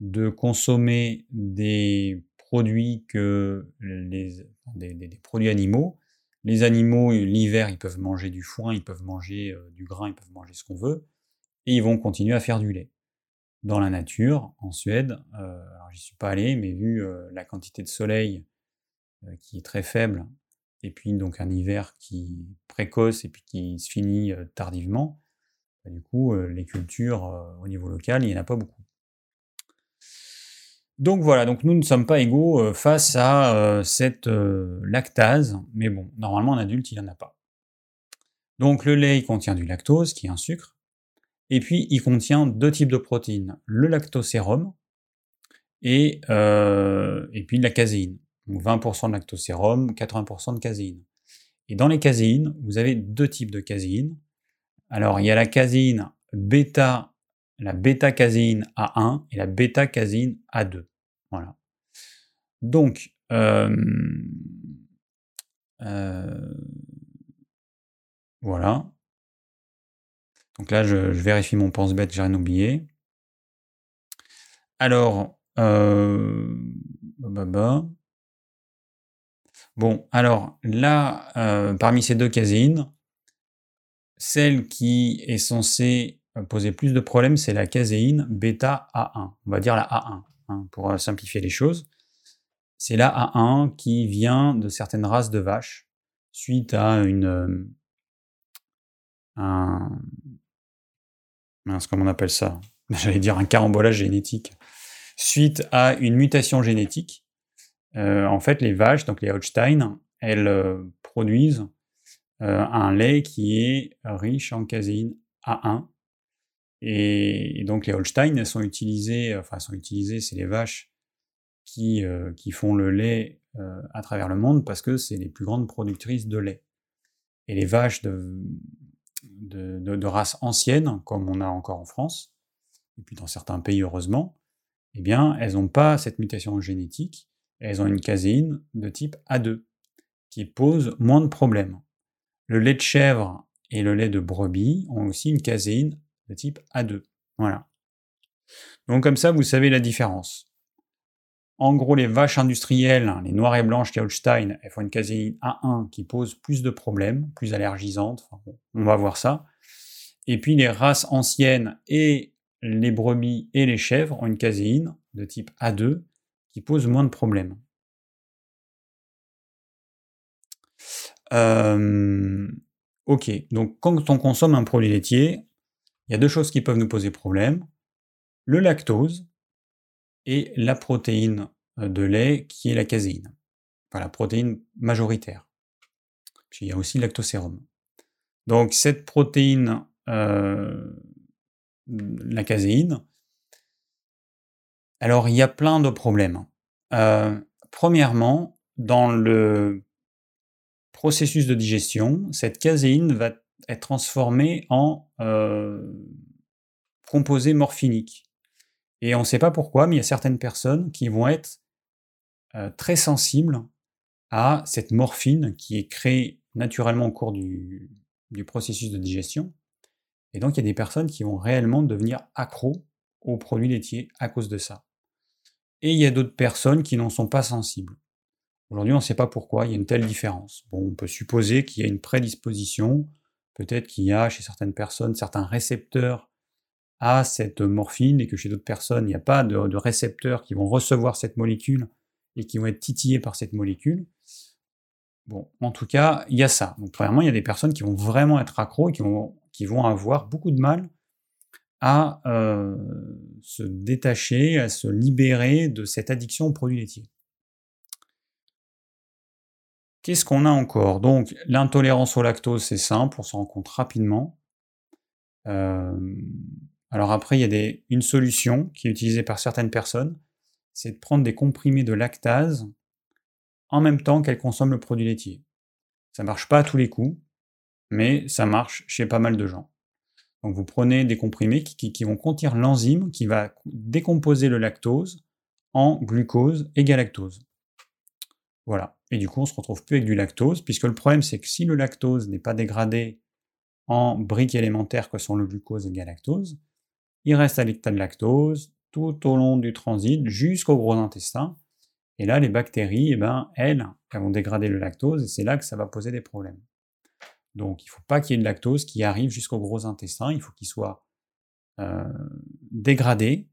de consommer des produits que des, produits animaux. Les animaux, l'hiver, ils peuvent manger du foin, ils peuvent manger euh, du grain, ils peuvent manger ce qu'on veut, et ils vont continuer à faire du lait. Dans la nature, en Suède, euh, alors j'y suis pas allé, mais vu euh, la quantité de soleil euh, qui est très faible, et puis donc un hiver qui est précoce et puis qui se finit tardivement, bah, du coup, les cultures au niveau local, il n'y en a pas beaucoup. Donc voilà, donc nous ne sommes pas égaux euh, face à euh, cette euh, lactase, mais bon, normalement un adulte il n'y en a pas. Donc le lait il contient du lactose, qui est un sucre, et puis il contient deux types de protéines, le lactosérum et, puis la caséine. Donc 20% de lactosérum, 80% de caséine. Et dans les caséines, vous avez deux types de caséine. Alors il y a la caséine bêta la bêta-caséine A1 et la bêta-caséine A2. Voilà. Donc, euh, euh, Voilà. Donc là, je, vérifie mon pense-bête, j'ai rien oublié. Alors, euh, bah, bah, bah. bon, alors là, parmi ces deux caséines, celle qui est censée poser plus de problèmes, c'est la caséine bêta A1. On va dire la A1, hein, pour euh, simplifier les choses. C'est la A1 qui vient de certaines races de vaches suite à une, un, comment on appelle ça? J'allais dire un carambolage génétique. Suite à une mutation génétique, euh, en fait, les vaches, donc les Holstein, elles euh, produisent euh, un lait qui est riche en caséine A1. Et, donc les Holstein, sont utilisées, enfin, sont utilisées, c'est les vaches qui, qui font le lait à travers le monde parce que c'est les plus grandes productrices de lait. Et les vaches de, de, races anciennes, comme on a encore en France, et puis dans certains pays heureusement, eh bien, elles n'ont pas cette mutation génétique, elles ont une caséine de type A2, qui pose moins de problèmes. Le lait de chèvre et le lait de brebis ont aussi une caséine type A2. Voilà. Donc comme ça, vous savez la différence. En gros, les vaches industrielles, les noires et blanches qui Holstein, elles font une caséine A1 qui pose plus de problèmes, plus allergisantes. on va voir ça. Et puis les races anciennes et les brebis et les chèvres ont une caséine de type A2 qui pose moins de problèmes. Euh, ok, donc quand on consomme un produit laitier, il y a deux choses qui peuvent nous poser problème. Le lactose, et la protéine euh, de lait qui est la caséine. Enfin, la protéine majoritaire. Puis il y a aussi le lactosérum. Donc cette protéine, euh, la caséine, alors il y a plein de problèmes. Euh, premièrement, dans le processus de digestion, cette caséine va être transformée en composé morphinique. Et on ne sait pas pourquoi, mais il y a certaines personnes qui vont être euh, très sensibles à cette morphine qui est créée naturellement au cours du, processus de digestion. Et donc il y a des personnes qui vont réellement devenir accros aux produits laitiers à cause de ça. Et il y a d'autres personnes qui n'en sont pas sensibles. Aujourd'hui, on ne sait pas pourquoi il y a une telle différence. Bon, on peut supposer qu'il y a une prédisposition, peut-être qu'il y a chez certaines personnes certains récepteurs à cette morphine et que chez d'autres personnes, il n'y a pas de, récepteurs qui vont recevoir cette molécule et qui vont être titillés par cette molécule. Bon, en tout cas, il y a ça. Donc, premièrement, il y a des personnes qui vont vraiment être accros et qui vont, avoir beaucoup de mal à euh, se détacher, à se libérer de cette addiction aux produits laitiers. Qu'est-ce qu'on a encore? Donc, l'intolérance au lactose, c'est simple, on s'en rend compte rapidement. Euh, alors après, il y a des, une solution qui est utilisée par certaines personnes, c'est de prendre des comprimés de lactase en même temps qu'elles consomment le produit laitier. Ça marche pas à tous les coups, mais ça marche chez pas mal de gens. Donc vous prenez des comprimés qui, vont contenir l'enzyme qui va décomposer le lactose en glucose et galactose. Voilà. Et du coup, on se retrouve plus avec du lactose, puisque le problème, c'est que si le lactose n'est pas dégradé en briques élémentaires que sont le glucose et le galactose, il reste à l'état de lactose tout au long du transit jusqu'au gros intestin. Et là, les bactéries, eh ben, elles, elles vont dégrader le lactose et c'est là que ça va poser des problèmes. Donc, il ne faut pas qu'il y ait de lactose qui arrive jusqu'au gros intestin. Il faut qu'il soit euh, dégradé,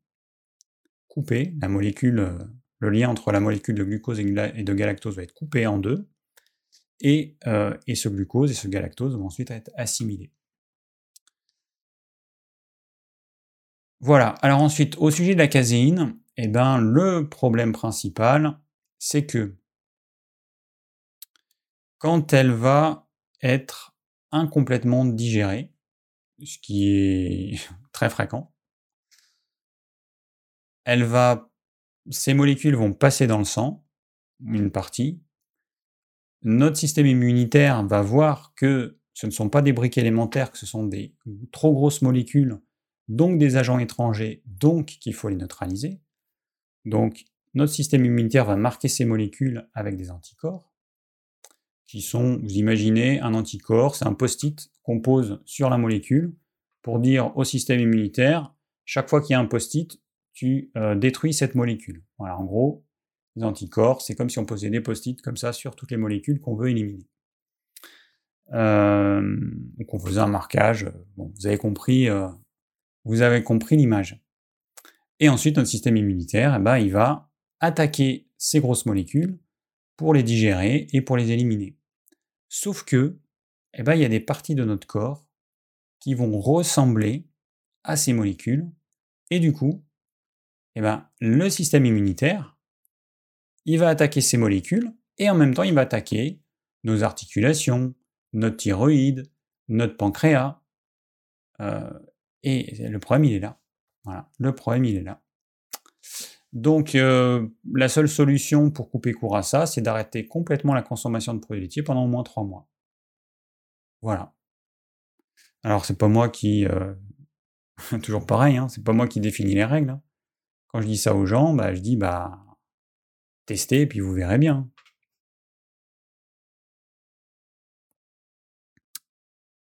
coupé. La molécule, euh, le lien entre la molécule de glucose et de galactose va être coupé en deux. Et, euh, et ce glucose et ce galactose vont ensuite être assimilés. Voilà, alors ensuite, au sujet de la caséine, eh ben, le problème principal, c'est que quand elle va être incomplètement digérée, ce qui est très fréquent, elle va, ces molécules vont passer dans le sang, une partie. Notre système immunitaire va voir que ce ne sont pas des briques élémentaires, que ce sont des trop grosses molécules donc des agents étrangers, donc qu'il faut les neutraliser. Donc notre système immunitaire va marquer ces molécules avec des anticorps, qui sont, vous imaginez, un anticorps, c'est un post-it qu'on pose sur la molécule pour dire au système immunitaire, chaque fois qu'il y a un post-it, tu euh, détruis cette molécule. Voilà, en gros, les anticorps, c'est comme si on posait des post-it comme ça sur toutes les molécules qu'on veut éliminer. Euh, donc on faisait un marquage. Bon, vous avez compris, euh, vous avez compris l'image. Et ensuite, notre système immunitaire, eh ben, il va attaquer ces grosses molécules pour les digérer et pour les éliminer. Sauf que, eh ben, il y a des parties de notre corps qui vont ressembler à ces molécules, et du coup, eh ben, le système immunitaire, il va attaquer ces molécules, et en même temps, il va attaquer nos articulations, notre thyroïde, notre pancréas. Euh, et le problème, il est là. Voilà, le problème, il est là. Donc, euh, la seule solution pour couper court à ça, c'est d'arrêter complètement la consommation de produits laitiers pendant au moins trois mois. Voilà. Alors, c'est pas moi qui. Euh, toujours pareil, hein, c'est pas moi qui définis les règles. Hein. Quand je dis ça aux gens, bah, je dis, bah, testez puis vous verrez bien.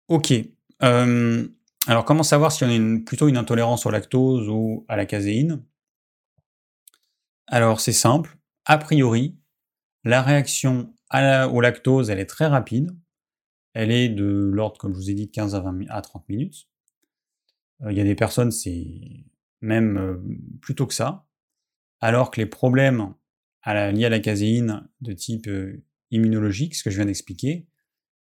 Ok. alors, comment savoir si on a plutôt une intolérance au lactose ou à la caséine? Alors, c'est simple. A priori, la réaction au lactose, elle est très rapide. Elle est de l'ordre, comme je vous ai dit, de 15 à, 20, à 30 minutes. Euh, il y a des personnes, c'est même euh, plutôt que ça. Alors que les problèmes liés à la caséine de type euh, immunologique, ce que je viens d'expliquer,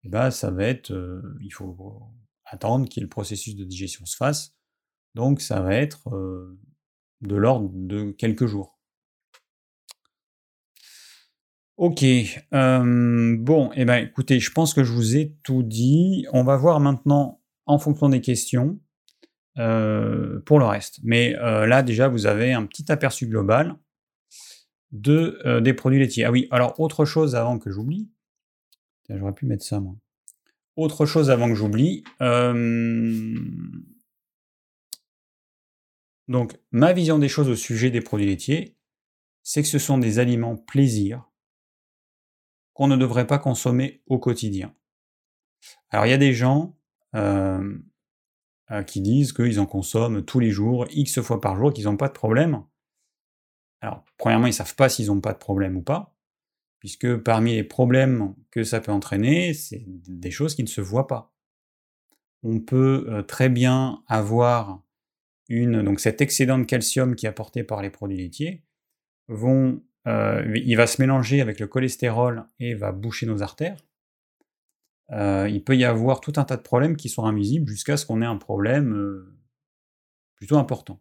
eh ben, ça va être, euh, il faut attendre que le processus de digestion se fasse. Donc ça va être de l'ordre de quelques jours. Ok, bon, eh ben écoutez, je pense que je vous ai tout dit. On va voir maintenant, en fonction des questions, pour le reste. Mais là déjà, vous avez un petit aperçu global de, des produits laitiers. Ah oui, alors autre chose avant que j'oublie, J'aurais pu mettre ça, moi. Autre chose avant que j'oublie. Euh, donc, ma vision des choses au sujet des produits laitiers, c'est que ce sont des aliments plaisir qu'on ne devrait pas consommer au quotidien. Alors, il y a des gens euh, euh, qui disent qu'ils en consomment tous les jours, X fois par jour, qu'ils n'ont pas de problème. Alors, premièrement, ils ne savent pas s'ils n'ont pas de problème ou pas puisque parmi les problèmes que ça peut entraîner, c'est des choses qui ne se voient pas. On peut euh, très bien avoir une, donc cet excédent de calcium qui est apporté par les produits laitiers, vont, euh, il va se mélanger avec le cholestérol et va boucher nos artères. Euh, il peut y avoir tout un tas de problèmes qui sont invisibles jusqu'à ce qu'on ait un problème plutôt important.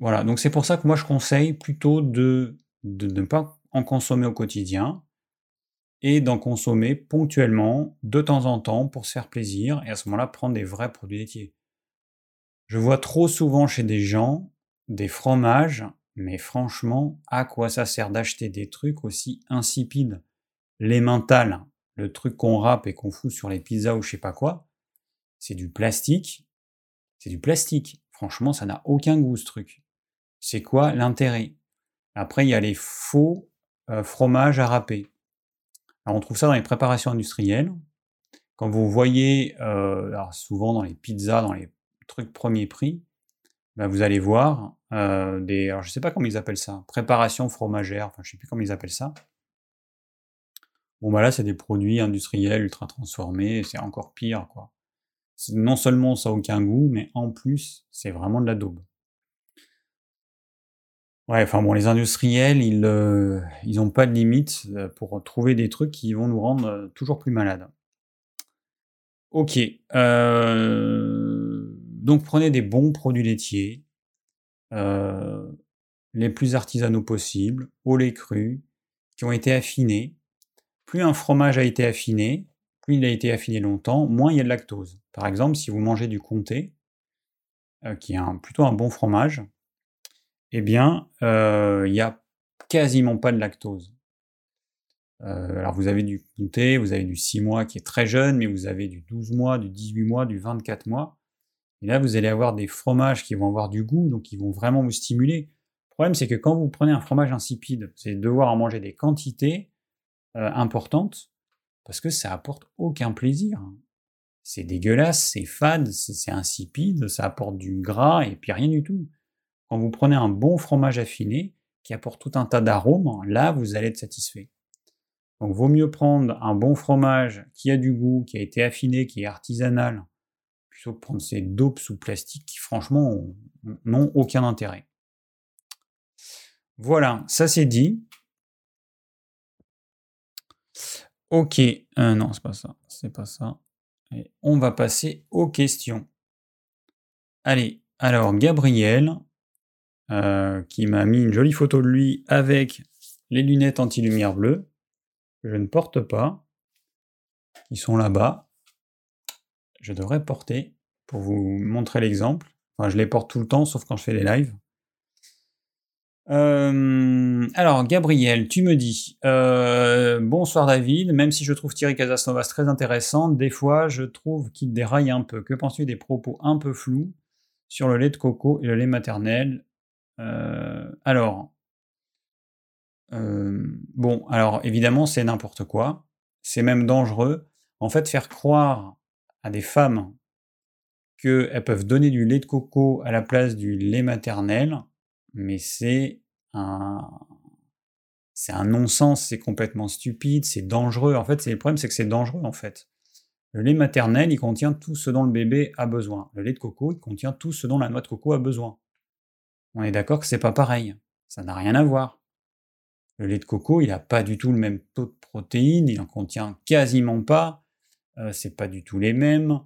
Voilà, donc c'est pour ça que moi je conseille plutôt de, ne pas en consommer au quotidien et d'en consommer ponctuellement, de temps en temps, pour se faire plaisir, et à ce moment-là prendre des vrais produits laitiers. Je vois trop souvent chez des gens des fromages, mais franchement, à quoi ça sert d'acheter des trucs aussi insipides? Les mentales, le truc qu'on râpe et qu'on fout sur les pizzas ou je sais pas quoi, c'est du plastique. C'est du plastique. Franchement, ça n'a aucun goût ce truc c'est quoi l'intérêt? Après, il y a les faux euh, fromages à râper. Alors, on trouve ça dans les préparations industrielles. Quand vous voyez, euh, souvent dans les pizzas, dans les trucs premier prix, ben, vous allez voir euh, des. Alors, je ne sais pas comment ils appellent ça. Préparation fromagère, enfin, je sais plus comment ils appellent ça. Bon, bah là, c'est des produits industriels ultra transformés, c'est encore pire, quoi. Non seulement ça n'a aucun goût, mais en plus, c'est vraiment de la daube. Ouais, enfin bon, les industriels, ils euh, ont pas de limite euh, pour trouver des trucs qui vont nous rendre euh, toujours plus malades. Ok. donc prenez des bons produits laitiers, les plus artisanaux possibles, au lait cru, qui ont été affinés. Plus un fromage a été affiné, plus il a été affiné longtemps, moins il y a de lactose. Par exemple, si vous mangez du comté, qui est plutôt un bon fromage, eh bien, euh, il n'y a quasiment pas de lactose. Euh, alors vous avez du comté, vous avez du 6 mois qui est très jeune, mais vous avez du 12 mois, du 18 mois, du 24 mois. Et là, vous allez avoir des fromages qui vont avoir du goût, donc qui vont vraiment vous stimuler. Le problème, c'est que quand vous prenez un fromage insipide, c'est devoir en manger des quantités euh, importantes, parce que ça apporte aucun plaisir. C'est dégueulasse, c'est fade, c'est insipide, ça apporte du gras et puis rien du tout. Quand vous prenez un bon fromage affiné qui apporte tout un tas d'arômes, là vous allez être satisfait. Donc vaut mieux prendre un bon fromage qui a du goût, qui a été affiné, qui est artisanal, plutôt que prendre ces dopes sous plastique qui franchement n'ont aucun intérêt. Voilà, ça c'est dit. Ok, euh, non, c'est pas ça, c'est pas ça. On va passer aux questions. Allez, alors Gabriel, euh, qui m'a mis une jolie photo de lui avec les lunettes anti-lumière bleue, que je ne porte pas, qui sont là-bas. Je devrais porter pour vous montrer l'exemple. Enfin, je les porte tout le temps, sauf quand je fais les lives. Euh, alors, Gabriel, tu me dis euh, Bonsoir David, même si je trouve Thierry Casasnovas très intéressant, des fois je trouve qu'il déraille un peu. Que penses-tu des propos un peu flous sur le lait de coco et le lait maternel? Euh, Alors, bon, alors évidemment, c'est n'importe quoi. C'est même dangereux. En fait, faire croire à des femmes qu'elles peuvent donner du lait de coco à la place du lait maternel, mais c'est un, non-sens, c'est complètement stupide, c'est dangereux. En fait, c'est le problème, c'est que c'est dangereux en fait. Le lait maternel, il contient tout ce dont le bébé a besoin. Le lait de coco, il contient tout ce dont la noix de coco a besoin. On est d'accord que c'est pas pareil. Ça n'a rien à voir. Le lait de coco, il n'a pas du tout le même taux de protéines, il en contient quasiment pas. Euh, c'est pas du tout les mêmes.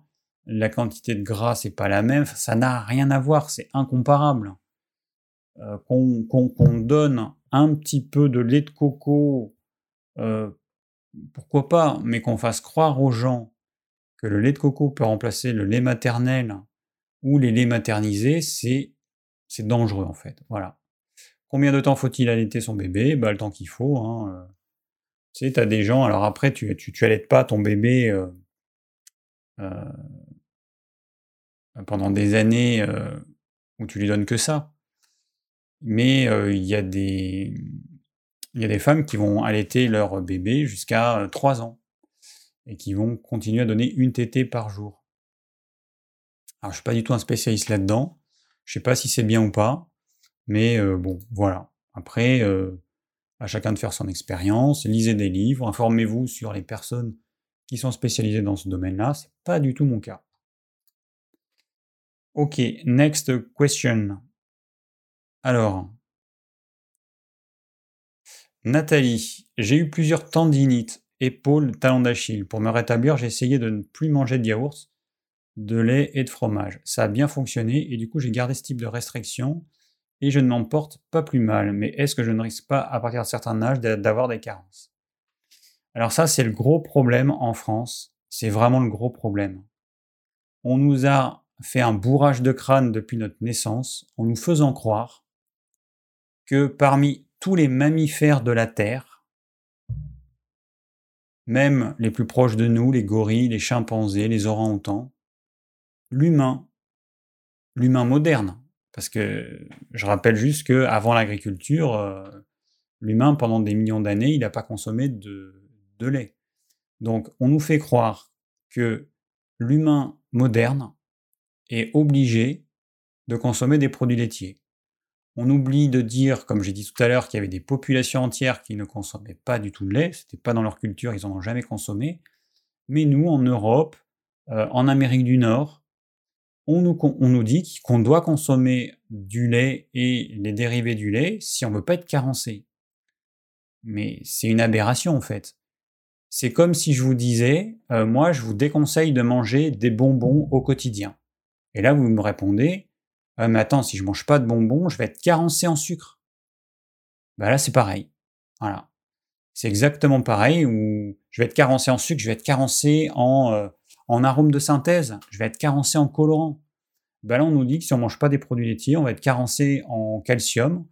La quantité de gras, c'est pas la même. Ça n'a rien à voir, c'est incomparable. Euh, qu'on donne un petit peu de lait de coco, euh, pourquoi pas, mais qu'on fasse croire aux gens que le lait de coco peut remplacer le lait maternel ou les laits maternisés, c'est dangereux en fait. Voilà. Combien de temps faut-il allaiter son bébé? Bah, Le temps qu'il faut. Hein. Euh. Tu sais, des gens, alors après, tu, tu, tu allaites pas ton bébé pendant des années où tu lui donnes que ça mais il y, a des, femmes qui vont allaiter leur bébé jusqu'à 3 ans et qui vont continuer à donner une tétée par jour. Alors je suis pas du tout un spécialiste là-dedans, je sais pas si c'est bien ou pas, mais bon, voilà. Après, à chacun de faire son expérience, lisez des livres, informez-vous sur les personnes qui sont spécialisées dans ce domaine-là, c'est pas du tout mon cas. Ok, next question. Alors, Nathalie, j'ai eu plusieurs tendinites, épaules, talons d'Achille. Pour me rétablir, j'ai essayé de ne plus manger de yaourt, de lait et de fromage. Ça a bien fonctionné et du coup j'ai gardé ce type de restriction et je ne m'en porte pas plus mal. Mais est-ce que je ne risque pas, à partir d'un certain âge, d'avoir des carences? Alors ça, c'est le gros problème en France. C'est vraiment le gros problème. On nous a fait un bourrage de crâne depuis notre naissance en nous faisant croire que parmi tous les mammifères de la Terre, même les plus proches de nous, les gorilles, les chimpanzés, les orang-outans, l'humain, l'humain moderne, parce que je rappelle juste que avant l'agriculture, euh, l'humain pendant des millions d'années, il n'a pas consommé de, de lait. Donc on nous fait croire que l'humain moderne est obligé de consommer des produits laitiers. On oublie de dire, comme j'ai dit tout à l'heure, qu'il y avait des populations entières qui ne consommaient pas du tout de lait, c'était pas dans leur culture, ils n'en ont jamais consommé. Mais nous, en Europe, euh, en Amérique du Nord, on nous, dit qu'on doit consommer du lait et les dérivés du lait si on ne veut pas être carencé. Mais c'est une aberration en fait. C'est comme si je vous disais, euh, moi je vous déconseille de manger des bonbons au quotidien. Et là vous me répondez, ah, mais attends, si je mange pas de bonbons, je vais être carencé en sucre. Bah là, c'est pareil. Voilà. C'est exactement pareil où je vais être carencé en sucre, je vais être carencé en, euh, en arôme de synthèse, je vais être carencé en colorant. Bah là, on nous dit que si on mange pas des produits laitiers, on va être carencé en calcium,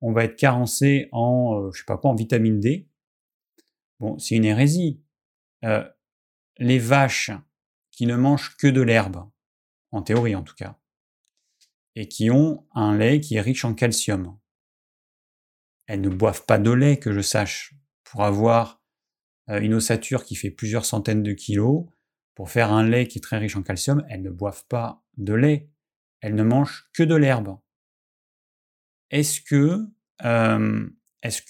on va être carencé en, euh, je sais pas quoi, en vitamine D. Bon, c'est une hérésie. Euh, les vaches qui ne mangent que de l'herbe, en théorie en tout cas, et qui ont un lait qui est riche en calcium. Elles ne boivent pas de lait, que je sache, pour avoir euh, une ossature qui fait plusieurs centaines de kilos, pour faire un lait qui est très riche en calcium, elles ne boivent pas de lait, elles ne mangent que de l'herbe. Est-ce que, euh,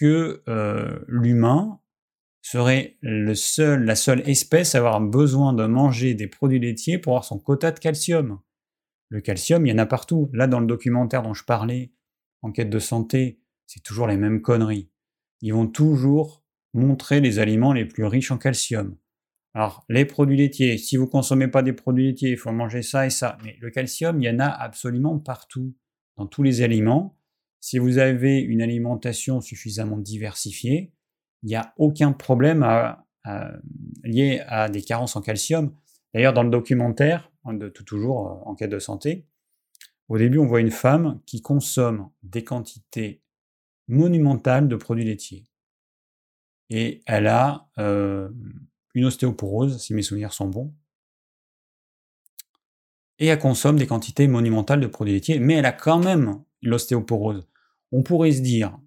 euh, l'humain serait la seule espèce à avoir besoin de manger des produits laitiers pour avoir son quota de calcium? Le calcium, il y en a partout. Là, dans le documentaire dont je parlais, Enquête de santé, c'est toujours les mêmes conneries. Ils vont toujours montrer les aliments les plus riches en calcium. Alors, les produits laitiers, si vous ne consommez pas des produits laitiers, il faut manger ça et ça. Mais le calcium, il y en a absolument partout, dans tous les aliments. Si vous avez une alimentation suffisamment diversifiée, il n'y a aucun problème lié à des carences en calcium. D'ailleurs, dans le documentaire, de tout toujours euh, enquête de santé, au début, on voit une femme qui consomme des quantités monumentales de produits laitiers. Et elle a euh, une ostéoporose, si mes souvenirs sont bons. Et elle consomme des quantités monumentales de produits laitiers, mais elle a quand même l'ostéoporose. On pourrait se dire,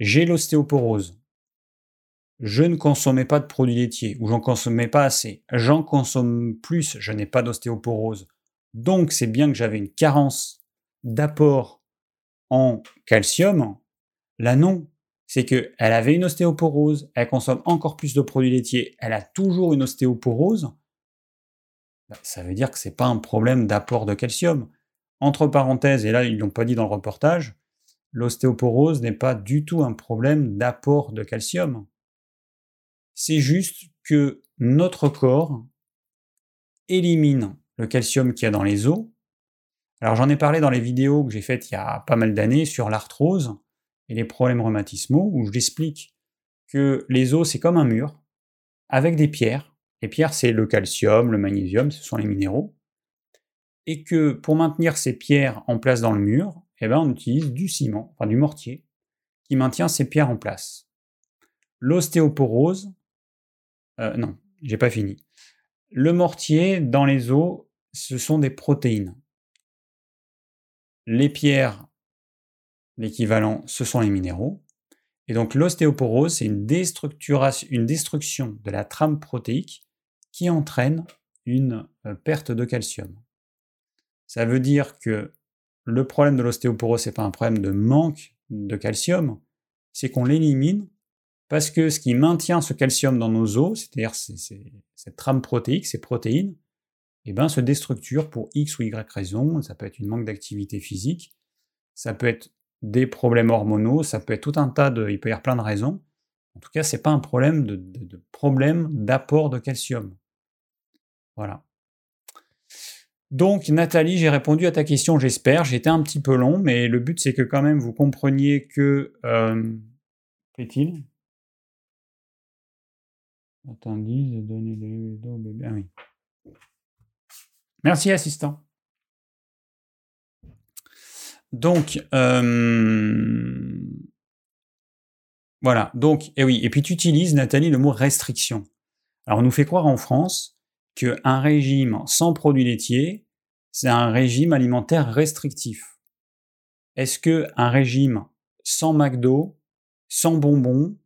j'ai l'ostéoporose, je ne consommais pas de produits laitiers, ou j'en consommais pas assez, j'en consomme plus, je n'ai pas d'ostéoporose. Donc c'est bien que j'avais une carence d'apport en calcium. Là non, c'est qu'elle avait une ostéoporose, elle consomme encore plus de produits laitiers, elle a toujours une ostéoporose, bah, ça veut dire que ce n'est pas un problème d'apport de calcium. Entre parenthèses, et là ils l'ont pas dit dans le reportage, l'ostéoporose n'est pas du tout un problème d'apport de calcium. C'est juste que notre corps élimine le calcium qu'il y a dans les os. Alors j'en ai parlé dans les vidéos que j'ai faites il y a pas mal d'années sur l'arthrose et les problèmes rhumatismaux, où je l'explique que les os, c'est comme un mur, avec des pierres. Les pierres, c'est le calcium, le magnésium, ce sont les minéraux. Et que pour maintenir ces pierres en place dans le mur, eh ben, on utilise du ciment, enfin du mortier, qui maintient ces pierres en place. L'ostéoporose, euh, non, j'ai pas fini. Le mortier dans les os, ce sont des protéines. Les pierres L'équivalent, ce sont les minéraux. Et donc l'ostéoporose, c'est une, une destruction de la trame protéique qui entraîne une euh, perte de calcium. Ça veut dire que le problème de l'ostéoporose, n'est pas un problème de manque de calcium, c'est qu'on l'élimine parce que ce qui maintient ce calcium dans nos os, c'est-à-dire cette trame protéique, ces protéines, eh ben, se déstructure pour X ou Y raison. Ça peut être une manque d'activité physique, ça peut être des problèmes hormonaux, ça peut être tout un tas de. Il peut y avoir plein de raisons. En tout cas, ce n'est pas un problème de, problème d'apport de calcium. Voilà. Donc, Nathalie, j'ai répondu à ta question, j'espère. J'étais un petit peu long, mais le but, c'est que quand même vous compreniez que. Euh, il Attendez, donner des bébé. Ah oui. Merci, assistant. Donc, euh, voilà. Donc, et eh oui. Et puis tu utilises, Nathalie, le mot restriction. Alors, on nous fait croire en France qu'un régime sans produits laitiers, c'est un régime alimentaire restrictif. Est-ce que un régime sans McDo, sans bonbons,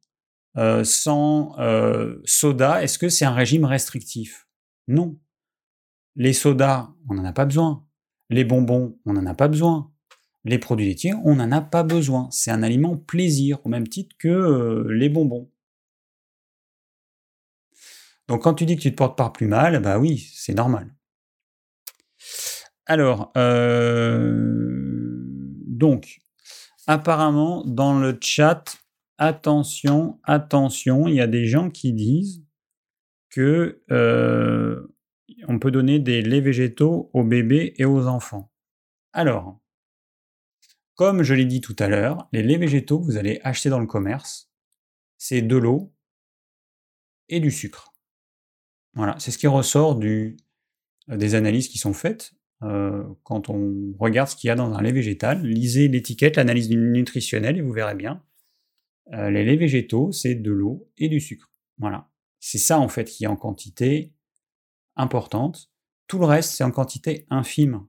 euh, sans euh, soda, est-ce que c'est un régime restrictif? Non. Les sodas, on n'en a pas besoin. Les bonbons, on n'en a pas besoin les produits laitiers, on n'en a pas besoin. C'est un aliment plaisir, au même titre que euh, les bonbons. Donc quand tu dis que tu te portes pas plus mal, bah oui, c'est normal. Alors, donc, apparemment, dans le chat, attention, attention, il y a des gens qui disent que euh, on peut donner des laits végétaux aux bébés et aux enfants. Alors, comme je l'ai dit tout à l'heure, les laits végétaux que vous allez acheter dans le commerce, c'est de l'eau et du sucre. Voilà, c'est ce qui ressort euh, des analyses qui sont faites euh, quand on regarde ce qu'il y a dans un lait végétal. Lisez l'étiquette, l'analyse nutritionnelle et vous verrez bien. Euh, les laits végétaux, c'est de l'eau et du sucre. Voilà. C'est ça en fait qui est en quantité importante. Tout le reste, c'est en quantité infime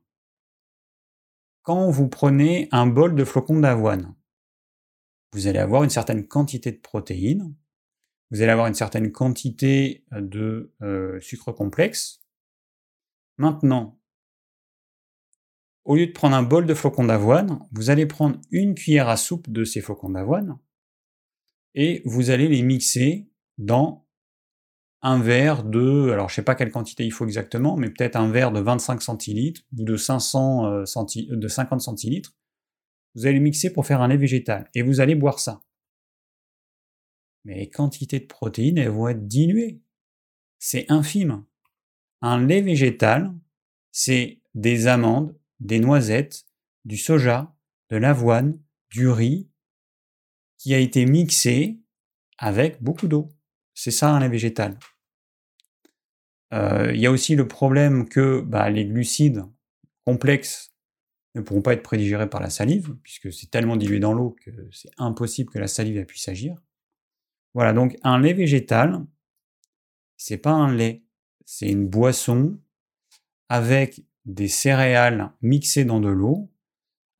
quand vous prenez un bol de flocons d'avoine, vous allez avoir une certaine quantité de protéines, vous allez avoir une certaine quantité de euh, sucre complexe. Maintenant, au lieu de prendre un bol de flocons d'avoine, vous allez prendre une cuillère à soupe de ces flocons d'avoine et vous allez les mixer dans un verre de, alors je sais pas quelle quantité il faut exactement, mais peut-être un verre de 25 centilitres ou de 500 euh, de 50 centilitres. Vous allez mixer pour faire un lait végétal et vous allez boire ça. Mais les quantités de protéines, elles vont être diluées. C'est infime. Un lait végétal, c'est des amandes, des noisettes, du soja, de l'avoine, du riz, qui a été mixé avec beaucoup d'eau. C'est ça un lait végétal. Euh, il y a aussi le problème que bah, les glucides complexes ne pourront pas être prédigérés par la salive, puisque c'est tellement dilué dans l'eau que c'est impossible que la salive puisse agir. Voilà, donc un lait végétal, c'est pas un lait, c'est une boisson avec des céréales mixées dans de l'eau,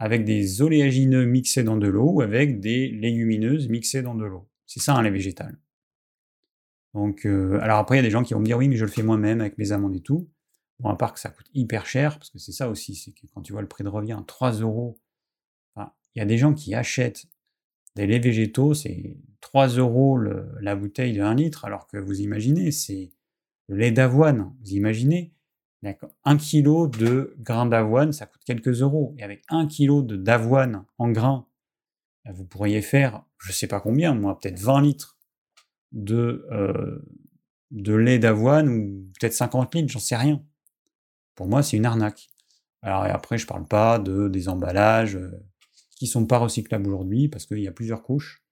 avec des oléagineux mixés dans de l'eau, ou avec des légumineuses mixées dans de l'eau. C'est ça un lait végétal. Donc, euh, alors après, il y a des gens qui vont me dire oui, mais je le fais moi-même avec mes amandes et tout. Bon, à part que ça coûte hyper cher, parce que c'est ça aussi, c'est que quand tu vois le prix de revient, 3 euros, il y a des gens qui achètent des laits végétaux, c'est 3 euros la bouteille de 1 litre, alors que vous imaginez, c'est le lait d'avoine, vous imaginez, un kilo de grains d'avoine, ça coûte quelques euros. Et avec un kilo d'avoine en grains, vous pourriez faire, je sais pas combien, moi, peut-être 20 litres de, euh, de lait d'avoine ou peut-être 50 litres, j'en sais rien. Pour moi, c'est une arnaque. Alors, et après, je parle pas de, des emballages euh, qui sont pas recyclables aujourd'hui parce qu'il y a plusieurs couches.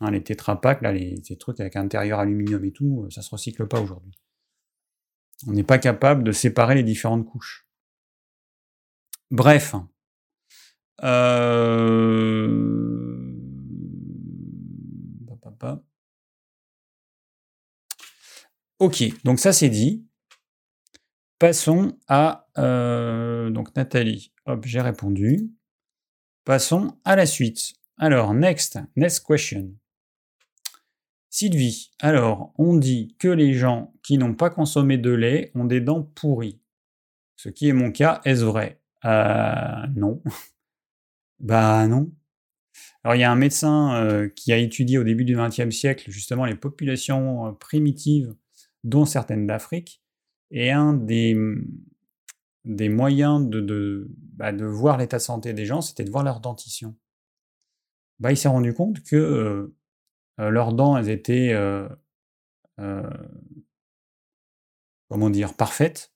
Hein, les tétrapacks, là, les, trucs avec intérieur aluminium et tout, ça se recycle pas aujourd'hui. On n'est pas capable de séparer les différentes couches. Bref. Euh... Ok, donc ça c'est dit. Passons à... Euh, donc Nathalie, hop, j'ai répondu. Passons à la suite. Alors, next, next question. Sylvie, alors, on dit que les gens n'ont pas consommé de lait ont des dents pourries. Ce qui est mon cas, est-ce vrai? Euh, Non. bah non. Alors il y a un médecin euh, qui a étudié au début du XXe siècle justement les populations euh, primitives, dont certaines d'Afrique, et un des, des moyens de, de, bah, de voir l'état de santé des gens, c'était de voir leur dentition. Bah, il s'est rendu compte que leurs dents, elles étaient, comment dire, parfaites,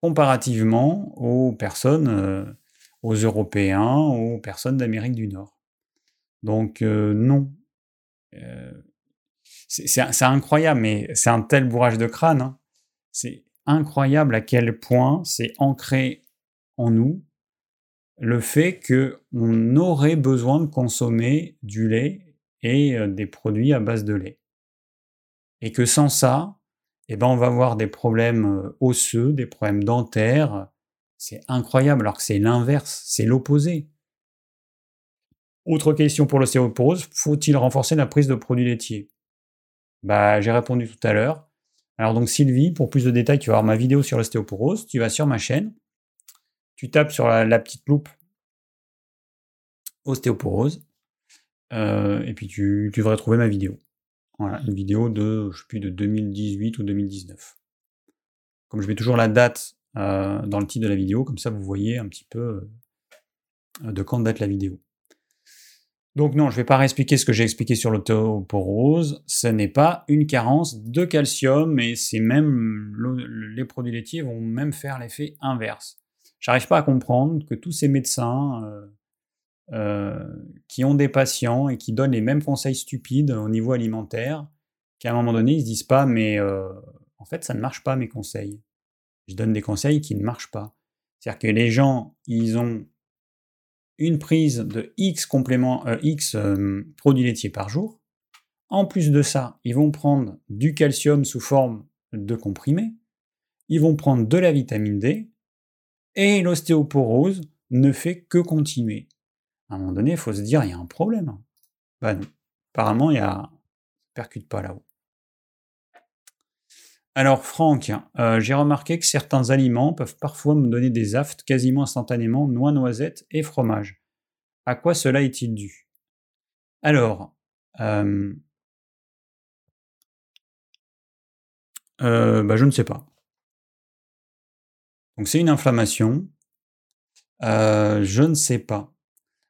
comparativement aux personnes, aux Européens, aux personnes d'Amérique du Nord. Donc non. c'est incroyable, mais c'est un tel bourrage de crâne. Hein. C'est incroyable à quel point c'est ancré en nous le fait qu'on aurait besoin de consommer du lait et euh, des produits à base de lait. Et que sans ça, eh ben on va avoir des problèmes euh, osseux, des problèmes dentaires. C'est incroyable, alors que c'est l'inverse, c'est l'opposé. Autre question pour l'ostéoporose, faut-il renforcer la prise de produits laitiers? Bah, j'ai répondu tout à l'heure. Alors donc Sylvie, pour plus de détails, tu vas voir ma vidéo sur l'ostéoporose, tu vas sur ma chaîne, tu tapes sur la, petite loupe ostéoporose, euh, et puis tu, devrais trouver ma vidéo. Voilà, une vidéo de, je sais plus, de 2018 ou 2019. Comme je mets toujours la date euh, dans le titre de la vidéo, comme ça vous voyez un petit peu euh, de quand date la vidéo. Donc non, je ne vais pas réexpliquer ce que j'ai expliqué sur l'autoporose. Ce n'est pas une carence de calcium, et c'est même les produits laitiers vont même faire l'effet inverse. J'arrive pas à comprendre que tous ces médecins euh, euh, qui ont des patients et qui donnent les mêmes conseils stupides au niveau alimentaire, qu'à un moment donné ils se disent pas mais euh, en fait ça ne marche pas mes conseils. Je donne des conseils qui ne marchent pas. C'est-à-dire que les gens ils ont une prise de X complément, euh, X produits laitiers par jour. En plus de ça, ils vont prendre du calcium sous forme de comprimé. Ils vont prendre de la vitamine D. Et l'ostéoporose ne fait que continuer. À un moment donné, il faut se dire, il y a un problème. Ben non. Apparemment, il y a percute pas là-haut. Alors Franck, euh, j'ai remarqué que certains aliments peuvent parfois me donner des aftes quasiment instantanément, noix, noisettes et fromage. À quoi cela est-il dû? Alors, euh, euh, bah, je ne sais pas. Donc c'est une inflammation. je ne sais pas.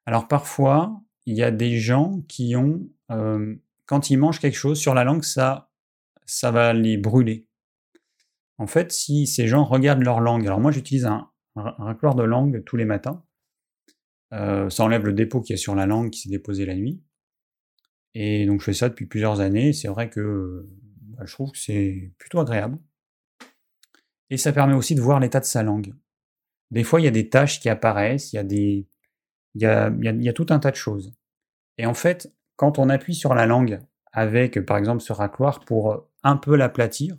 Alors parfois, il y a des gens qui ont, quand ils mangent quelque chose sur la langue, ça, ça va les brûler. En fait, si ces gens regardent leur langue, alors moi j'utilise un, racloir de langue tous les matins, euh, ça enlève le dépôt qui est sur la langue qui s'est déposé la nuit. Et donc je fais ça depuis plusieurs années, c'est vrai que bah, je trouve que c'est plutôt agréable. Et ça permet aussi de voir l'état de sa langue. Des fois, il y a des taches qui apparaissent, il y a des. Il y a, tout un tas de choses. Et en fait, quand on appuie sur la langue avec, par exemple, ce racloir pour un peu l'aplatir,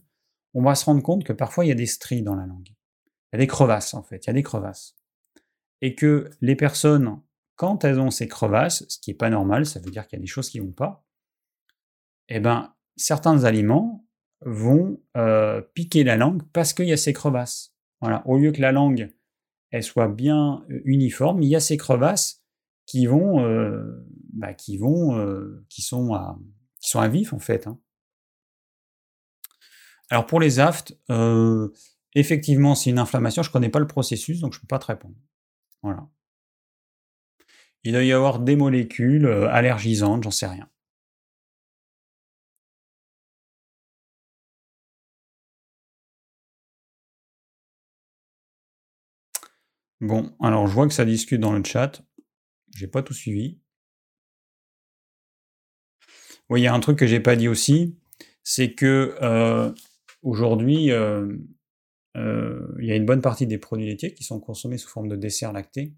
on va se rendre compte que parfois il y a des stries dans la langue. Il y a des crevasses en fait, il y a des crevasses. Et que les personnes, quand elles ont ces crevasses, ce qui n'est pas normal, ça veut dire qu'il y a des choses qui ne vont pas, eh ben, certains aliments vont euh, piquer la langue parce qu'il y a ces crevasses. Voilà. Au lieu que la langue elle soit bien euh, uniforme, il y a ces crevasses qui vont, euh, bah, qui vont, qui sont à, qui sont vif en fait. Hein. Alors pour les aftes, euh, effectivement, c'est une inflammation. Je ne connais pas le processus, donc je ne peux pas te répondre. Voilà. Il doit y avoir des molécules euh, allergisantes, j'en sais rien. Bon, alors je vois que ça discute dans le chat. J'ai pas tout suivi. Oui, il y a un truc que j'ai pas dit aussi, c'est que euh, Aujourd'hui, euh, euh, il y a une bonne partie des produits laitiers qui sont consommés sous forme de dessert lacté.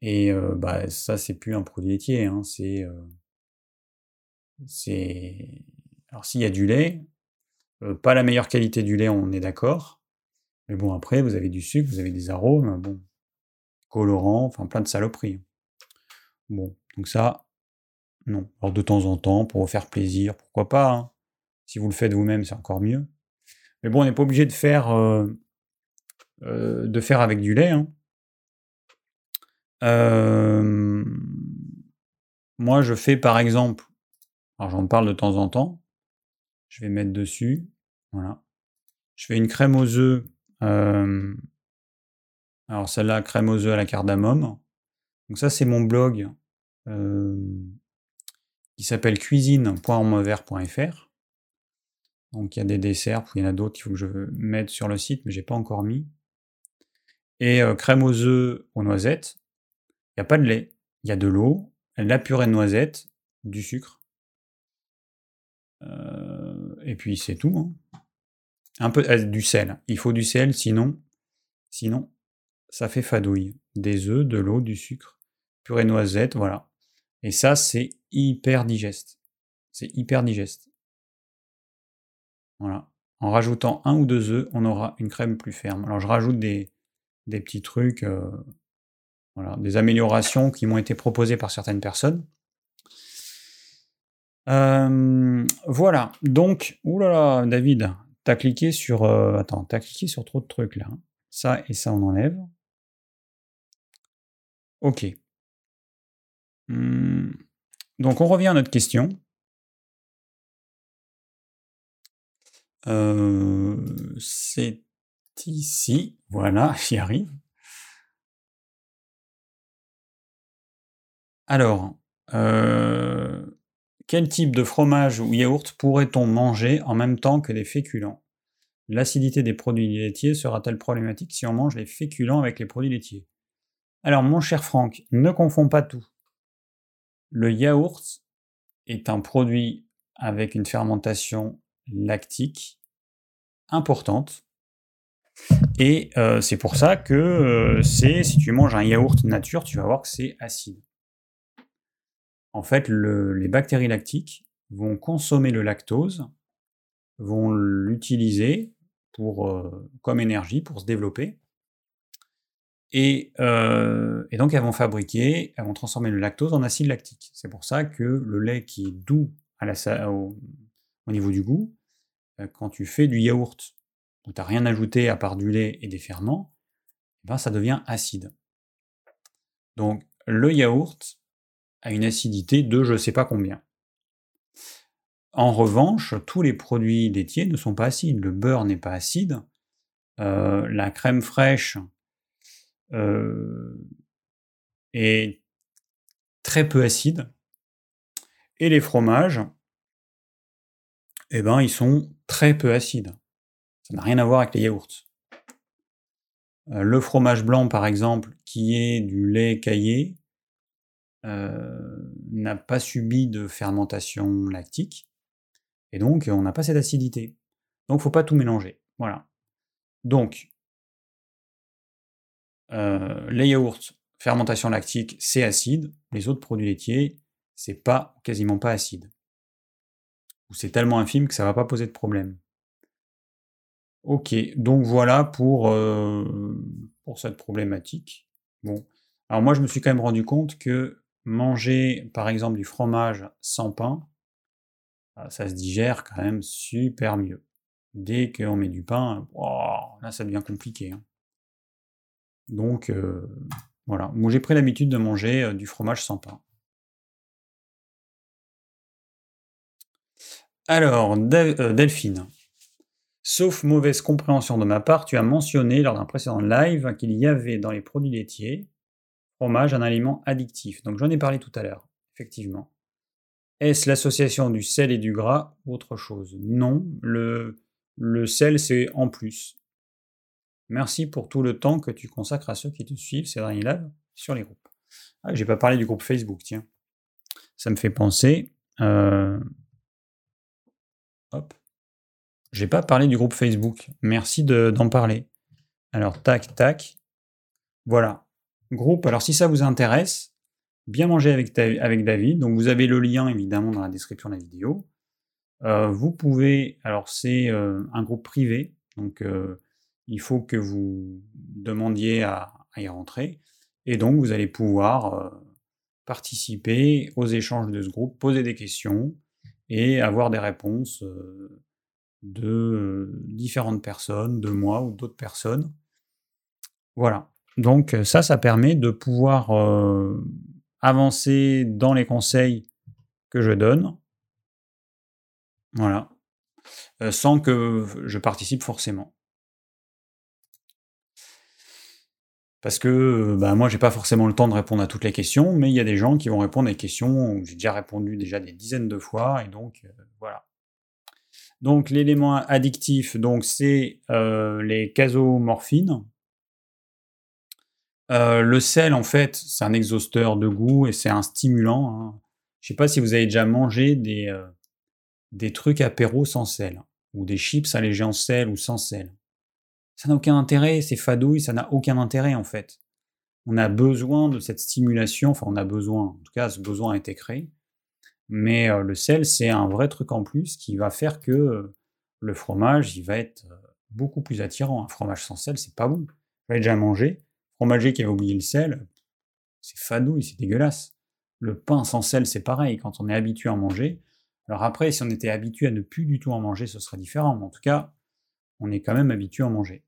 Et bah, ça, c'est plus un produit laitier. Hein, c'est. Alors, s'il y a du lait, pas la meilleure qualité du lait, on est d'accord. Mais bon, après, vous avez du sucre, vous avez des arômes, bon, colorants, enfin plein de saloperies. Bon, donc ça, non. Alors de temps en temps, pour vous faire plaisir, pourquoi pas. Hein. Si vous le faites vous-même, c'est encore mieux. Mais bon, on n'est pas obligé de faire, euh, euh, avec du lait. Hein. Moi, je fais par exemple, alors j'en parle de temps en temps, je vais mettre dessus, voilà. Je fais une crème aux œufs, alors celle-là, crème aux œufs à la cardamome. Donc ça, c'est mon blog qui s'appelle cuisine.enmauvert.fr. Donc il y a des desserts, il y en a d'autres qu'il faut que je mette sur le site, mais j'ai pas encore mis. Et euh, crème aux œufs aux noisettes. Il n'y a pas de lait, il y a de l'eau, la purée de noisettes, du sucre. Euh, et puis c'est tout. Hein. Un peu euh, du sel. Il faut du sel, sinon, sinon ça fait fadouille. Des œufs, de l'eau, du sucre, purée de noisettes, voilà. Et ça, c'est hyper digeste. C'est hyper digeste. Voilà. En rajoutant un ou deux œufs, on aura une crème plus ferme. Alors je rajoute des, petits trucs, euh, voilà, des améliorations qui m'ont été proposées par certaines personnes. Euh, voilà, donc, oulala, David, t'as cliqué sur. Euh, t'as cliqué sur trop de trucs là. Ça et ça, on enlève. Ok. Hmm. Donc, on revient à notre question. Euh, c'est ici. Voilà, j'y arrive. Alors, euh, quel type de fromage ou yaourt pourrait-on manger en même temps que des féculents? L'acidité des produits laitiers sera-t-elle problématique si on mange les féculents avec les produits laitiers? Alors, mon cher Franck, ne confonds pas tout. Le yaourt est un produit avec une fermentation lactique importante. Et euh, c'est pour ça que euh, c'est, si tu manges un yaourt nature, tu vas voir que c'est acide. En fait, les bactéries lactiques vont consommer le lactose, vont l'utiliser pour, euh, comme énergie pour se développer. Et, et, donc elles vont fabriquer, elles vont transformer le lactose en acide lactique. C'est pour ça que le lait qui est doux à la, au, niveau du goût, euh, quand tu fais du yaourt, où tu n'as rien ajouté à part du lait et des ferments, eh ben ça devient acide. Donc le yaourt a une acidité de je ne sais pas combien. En revanche, tous les produits laitiers ne sont pas acides. Le beurre n'est pas acide. Euh, la crème fraîche euh, est très peu acide. Et les fromages, eh ben, ils sont très peu acides. Ça n'a rien à voir avec les yaourts. Euh, le fromage blanc, par exemple, qui est du lait caillé, n'a pas subi de fermentation lactique. Et donc, on n'a pas cette acidité. Donc, faut pas tout mélanger. Voilà. Donc, euh, les yaourts, fermentation lactique, c'est acide. Les autres produits laitiers, c'est pas quasiment pas acide. Ou c'est tellement infime que ça va pas poser de problème. Ok, donc voilà pour, euh, pour cette problématique. Bon, alors moi je me suis quand même rendu compte que manger par exemple du fromage sans pain, ah, ça se digère quand même super mieux. Dès qu'on met du pain, là ça devient compliqué. Hein. Donc euh, voilà, moi j'ai pris l'habitude de manger euh, du fromage sans pain. Alors, euh, Delphine, sauf mauvaise compréhension de ma part, tu as mentionné lors d'un précédent live qu'il y avait dans les produits laitiers, un aliment addictif. Donc j'en ai parlé tout à l'heure, effectivement. Est-ce l'association du sel et du gras ou autre chose? Non, le, le sel c'est en plus. Merci pour tout le temps que tu consacres à ceux qui te suivent derniers lives sur les groupes. Ah, j'ai pas parlé du groupe Facebook, tiens. Ça me fait penser. Euh... Hop. J'ai pas parlé du groupe Facebook. Merci d'en parler. Alors, tac, tac. Voilà. Groupe. Alors, si ça vous intéresse, Bien manger avec, David. Donc vous avez le lien évidemment dans la description de la vidéo. Euh, vous pouvez, alors c'est euh, un groupe privé, donc euh, il faut que vous demandiez à, y rentrer. Et donc vous allez pouvoir participer aux échanges de ce groupe, poser des questions et avoir des réponses de différentes personnes, de moi ou d'autres personnes. Voilà. Donc ça, ça permet de pouvoir avancer dans les conseils que je donne. Voilà. Euh, sans que je participe forcément. Parce que bah, moi, j'ai pas forcément le temps de répondre à toutes les questions, mais il y a des gens qui vont répondre à des questions où j'ai déjà répondu déjà des dizaines de fois, et donc euh, voilà. Donc l'élément addictif, donc c'est euh, les casomorphines. Euh, le sel, en fait, c'est un exhausteur de goût et c'est un stimulant. Hein. Je sais pas si vous avez déjà mangé des, euh, des trucs apéro sans sel, ou des chips allégés en sel ou sans sel. Ça n'a aucun intérêt, c'est fadouille, ça n'a aucun intérêt en fait. On a besoin de cette stimulation, enfin on a besoin, en tout cas ce besoin a été créé, mais euh, le sel c'est un vrai truc en plus qui va faire que le fromage il va être beaucoup plus attirant. Un fromage sans sel c'est pas bon. L'avez déjà mangé, qui avait oublié le sel, c'est fadouille, c'est dégueulasse. Le pain sans sel, c'est pareil, quand on est habitué à en manger. Alors après, si on était habitué à ne plus du tout en manger, ce serait différent, mais en tout cas, on est quand même habitué à en manger.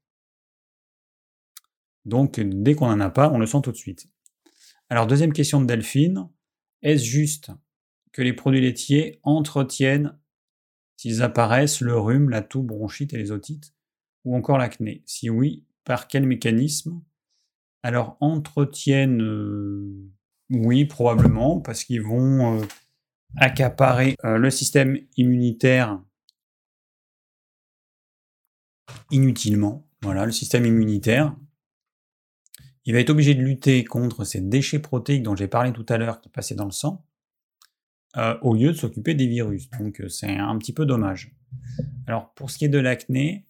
Donc, dès qu'on n'en a pas, on le sent tout de suite. Alors, deuxième question de Delphine, est-ce juste que les produits laitiers entretiennent, s'ils apparaissent, le rhume, la toux, bronchite et les otites, ou encore l'acné? Si oui, par quel mécanisme? Alors, entretiennent, euh, oui, probablement, parce qu'ils vont euh, accaparer euh, le système immunitaire inutilement. Voilà, le système immunitaire. Il va être obligé de lutter contre ces déchets protéiques dont j'ai parlé tout à l'heure qui passaient dans le sang, au lieu de s'occuper des virus. Donc c'est un petit peu dommage. Alors pour ce qui est de l'acné,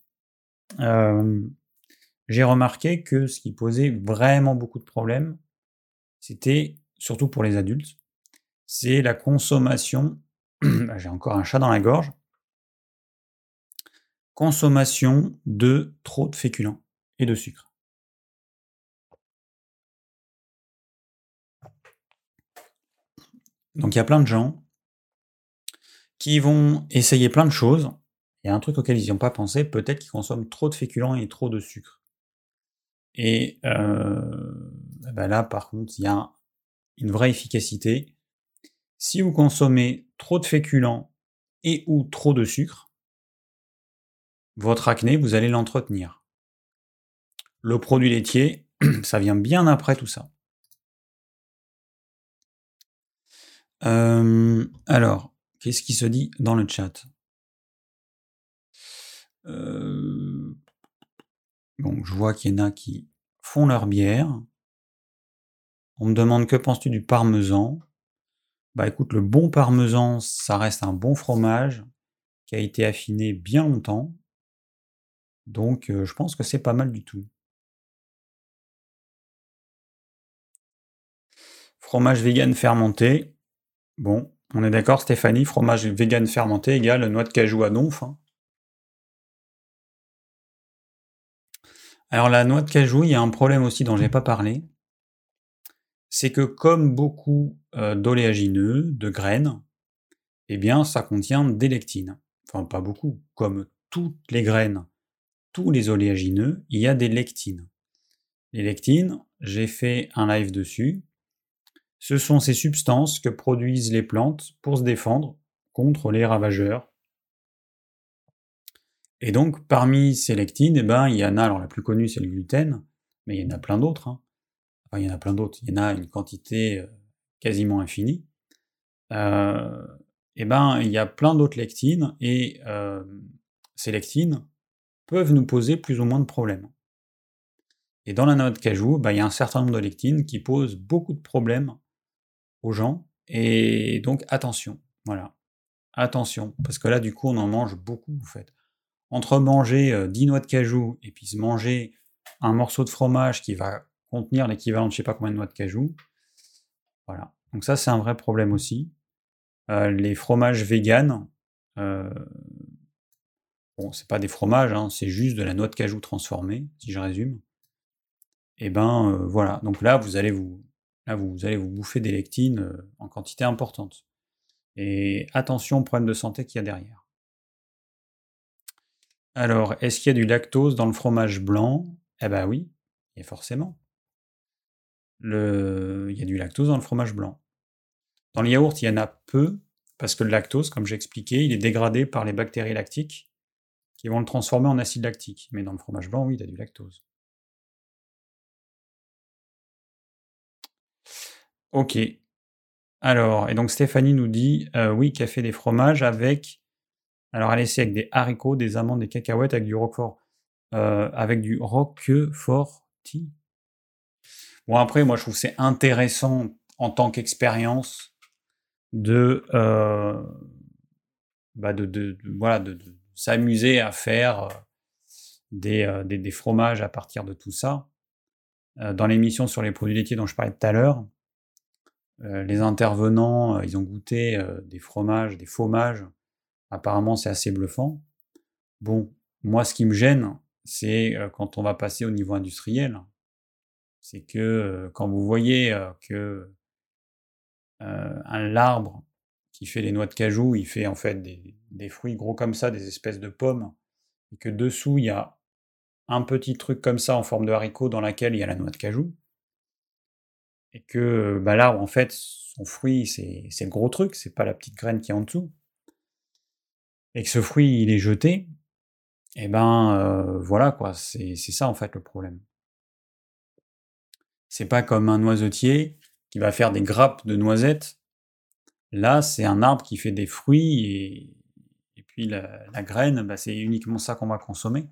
j'ai remarqué que ce qui posait vraiment beaucoup de problèmes, c'était, surtout pour les adultes, c'est la consommation, ah, j'ai encore un chat dans la gorge, consommation de trop de féculents et de sucre. Donc il y a plein de gens qui vont essayer plein de choses. Il y a un truc auquel ils n'y ont pas pensé, peut-être qu'ils consomment trop de féculents et trop de sucre. Et euh, bah là, par contre, il y a une vraie efficacité. Si vous consommez trop de féculents et ou trop de sucre, votre acné, vous allez l'entretenir. Le produit laitier, ça vient bien après tout ça. Euh, alors, qu'est-ce qui se dit dans le chat? Euh, Bon, je vois qu'il y en a qui font leur bière. On me demande que penses-tu du parmesan? Bah écoute, le bon parmesan, ça reste un bon fromage qui a été affiné bien longtemps. Donc euh, je pense que c'est pas mal du tout. Fromage vegan fermenté. Bon, on est d'accord Stéphanie, fromage vegan fermenté égale noix de cajou à donf. Hein. Alors la noix de cajou, il y a un problème aussi dont je n'ai pas parlé. C'est que comme beaucoup euh, d'oléagineux, de graines, eh bien ça contient des lectines. Enfin pas beaucoup, comme toutes les graines, tous les oléagineux, il y a des lectines. Les lectines, j'ai fait un live dessus. Ce sont ces substances que produisent les plantes pour se défendre contre les ravageurs et donc, parmi ces lectines, eh ben, il y en a, alors la plus connue, c'est le gluten, mais il y en a plein d'autres. Hein. Enfin, il y en a plein d'autres. Il y en a une quantité euh, quasiment infinie. Euh, eh ben, il y a plein d'autres lectines, et euh, ces lectines peuvent nous poser plus ou moins de problèmes. Et dans la noix de cajou, ben, il y a un certain nombre de lectines qui posent beaucoup de problèmes aux gens, et donc attention, voilà. Attention, parce que là, du coup, on en mange beaucoup, en fait entre manger 10 noix de cajou et puis se manger un morceau de fromage qui va contenir l'équivalent de je sais pas combien de noix de cajou, voilà. Donc ça c'est un vrai problème aussi. les fromages véganes, euh, bon c'est pas des fromages, hein, c'est juste de la noix de cajou transformée, si je résume. Et ben voilà, donc là vous allez vous, là, vous allez vous bouffer des lectines en quantité importante. Et attention au problème de santé qu'il y a derrière. Alors, est-ce qu'il y a du lactose dans le fromage blanc? Eh ben oui, et forcément. Il y a du lactose dans le fromage blanc. Dans le yaourt, il y en a peu, parce que le lactose, comme j'ai expliqué, il est dégradé par les bactéries lactiques qui vont le transformer en acide lactique. Mais dans le fromage blanc, oui, il y a du lactose. Ok. Alors, et donc Stéphanie nous dit, euh, oui, qu'elle fait des fromages avec alors, essaie avec des haricots, des amandes, des cacahuètes, avec du roquefort. Euh, avec du roqueforti. Bon, après, moi, je trouve c'est intéressant en tant qu'expérience de, euh, bah voilà, de, s'amuser à faire euh, des, des, fromages à partir de tout ça. dans l'émission sur les produits laitiers dont je parlais tout à l'heure, les intervenants, ils ont goûté des fromages, des fromages Apparemment, c'est assez bluffant. Bon, moi, ce qui me gêne, c'est euh, quand on va passer au niveau industriel. C'est que euh, quand vous voyez euh, que un l'arbre qui fait les noix de cajou, il fait en fait des, fruits gros comme ça, des espèces de pommes, et que dessous il y a un petit truc comme ça en forme de haricot dans laquelle il y a la noix de cajou, et que bah, l'arbre en fait son fruit c'est le gros truc, c'est pas la petite graine qui est en dessous et que ce fruit il est jeté, et eh ben euh, voilà quoi, c'est ça en fait le problème. C'est pas comme un noisetier qui va faire des grappes de noisettes. Là, c'est un arbre qui fait des fruits et, et puis la, graine, bah, c'est uniquement ça qu'on va consommer.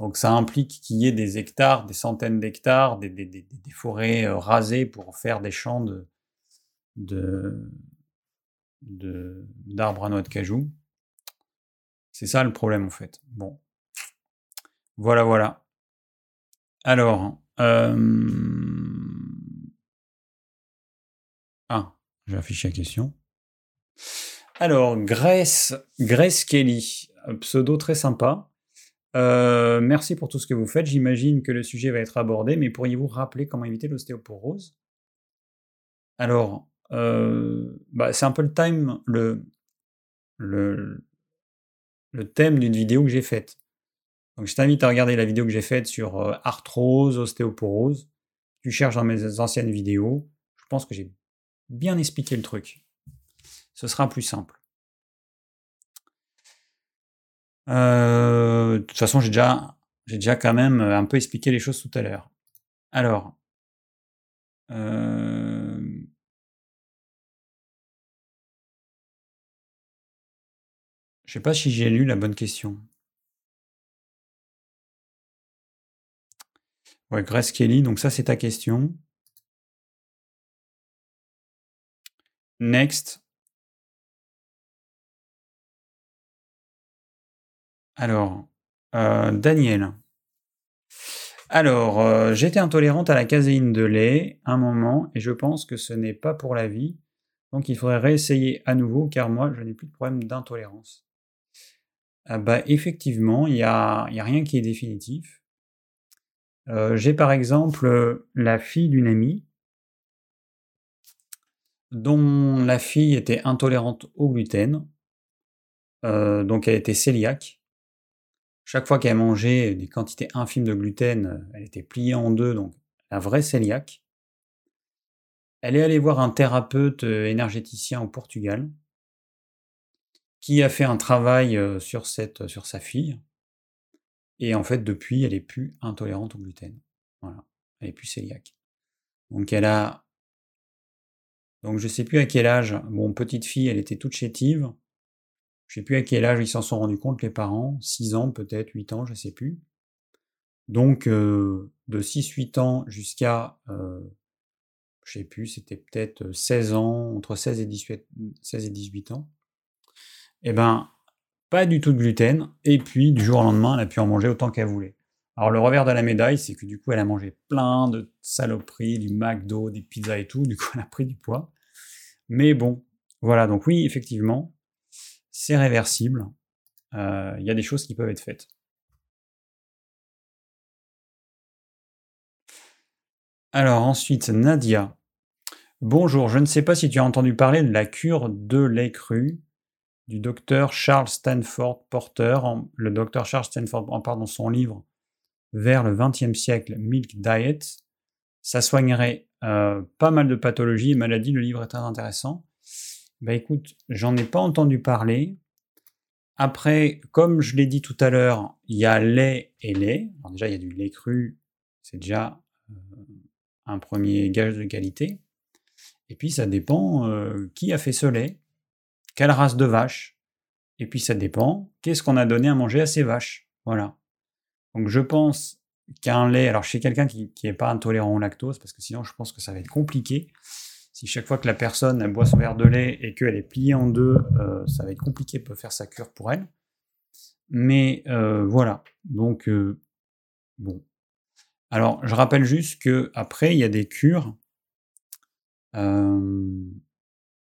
Donc ça implique qu'il y ait des hectares, des centaines d'hectares, des, des, des, forêts euh, rasées pour faire des champs de d'arbres à noix de cajou. C'est ça le problème en fait. Bon. Voilà, voilà. Alors. Euh... Ah, j'ai affiché la question. Alors, Grace, Grace Kelly, pseudo très sympa. Euh, merci pour tout ce que vous faites. J'imagine que le sujet va être abordé, mais pourriez-vous rappeler comment éviter l'ostéoporose? Alors, euh, bah, c'est un peu le time, le, le, le thème d'une vidéo que j'ai faite. Donc je t'invite à regarder la vidéo que j'ai faite sur euh, arthrose, ostéoporose. Tu cherches dans mes anciennes vidéos. Je pense que j'ai bien expliqué le truc. Ce sera plus simple. Euh, de toute façon, j'ai déjà, j'ai déjà quand même un peu expliqué les choses tout à l'heure. Alors, euh, je sais pas si j'ai lu la bonne question. Ouais, Grace Kelly, donc ça c'est ta question. Next. Alors, euh, Daniel. Alors, euh, j'étais intolérante à la caséine de lait un moment et je pense que ce n'est pas pour la vie. Donc il faudrait réessayer à nouveau car moi je n'ai plus de problème d'intolérance. Ah bah, effectivement, il n'y a, y a rien qui est définitif. Euh, j'ai par exemple la fille d'une amie dont la fille était intolérante au gluten, donc elle était cœliaque. Chaque fois qu'elle mangeait des quantités infimes de gluten, euh, elle était pliée en deux, donc la vraie cœliaque. Elle est allée voir un thérapeute euh, énergéticien au Portugal qui a fait un travail sur, cette, sur sa fille. Et en fait, depuis, elle est plus intolérante au gluten. Voilà. Elle est plus cœliaque. Donc elle a. Donc je sais plus à quel âge. Bon, petite fille, elle était toute chétive. Je sais plus à quel âge ils s'en sont rendus compte, les parents. 6 ans, peut-être, 8 ans, je sais plus. Donc, euh, de 6-8 ans jusqu'à, euh, je sais plus, c'était peut-être 16 ans, entre 16 et 18, 16 et 18 ans. Eh ben, pas du tout de gluten. Et puis, du jour au lendemain, elle a pu en manger autant qu'elle voulait. Alors, le revers de la médaille, c'est que du coup, elle a mangé plein de saloperies, du McDo, des pizzas et tout. Du coup, elle a pris du poids. Mais bon, voilà. Donc oui, effectivement, c'est réversible. Euh, il y a des choses qui peuvent être faites. Alors ensuite, Nadia. Bonjour, je ne sais pas si tu as entendu parler de la cure de lait cru du docteur Charles Stanford Porter. Le docteur Charles Stanford en parle dans son livre Vers le XXe siècle, Milk Diet. Ça soignerait euh, pas mal de pathologies et maladies. Le livre est très intéressant. Bah écoute, j'en ai pas entendu parler. Après, comme je l'ai dit tout à l'heure, il y a lait et lait. Déjà, il y a du lait cru, c'est déjà euh, un premier gage de qualité. Et puis, ça dépend euh, qui a fait ce lait, quelle race de vache. Et puis, ça dépend qu'est-ce qu'on a donné à manger à ces vaches. Voilà. Donc, je pense qu'un lait, alors chez quelqu'un qui n'est pas intolérant au lactose, parce que sinon, je pense que ça va être compliqué. Si chaque fois que la personne boit son verre de lait et qu'elle est pliée en deux, euh, ça va être compliqué de faire sa cure pour elle. Mais euh, voilà. Donc, euh, bon. Alors, je rappelle juste que après, il y a des cures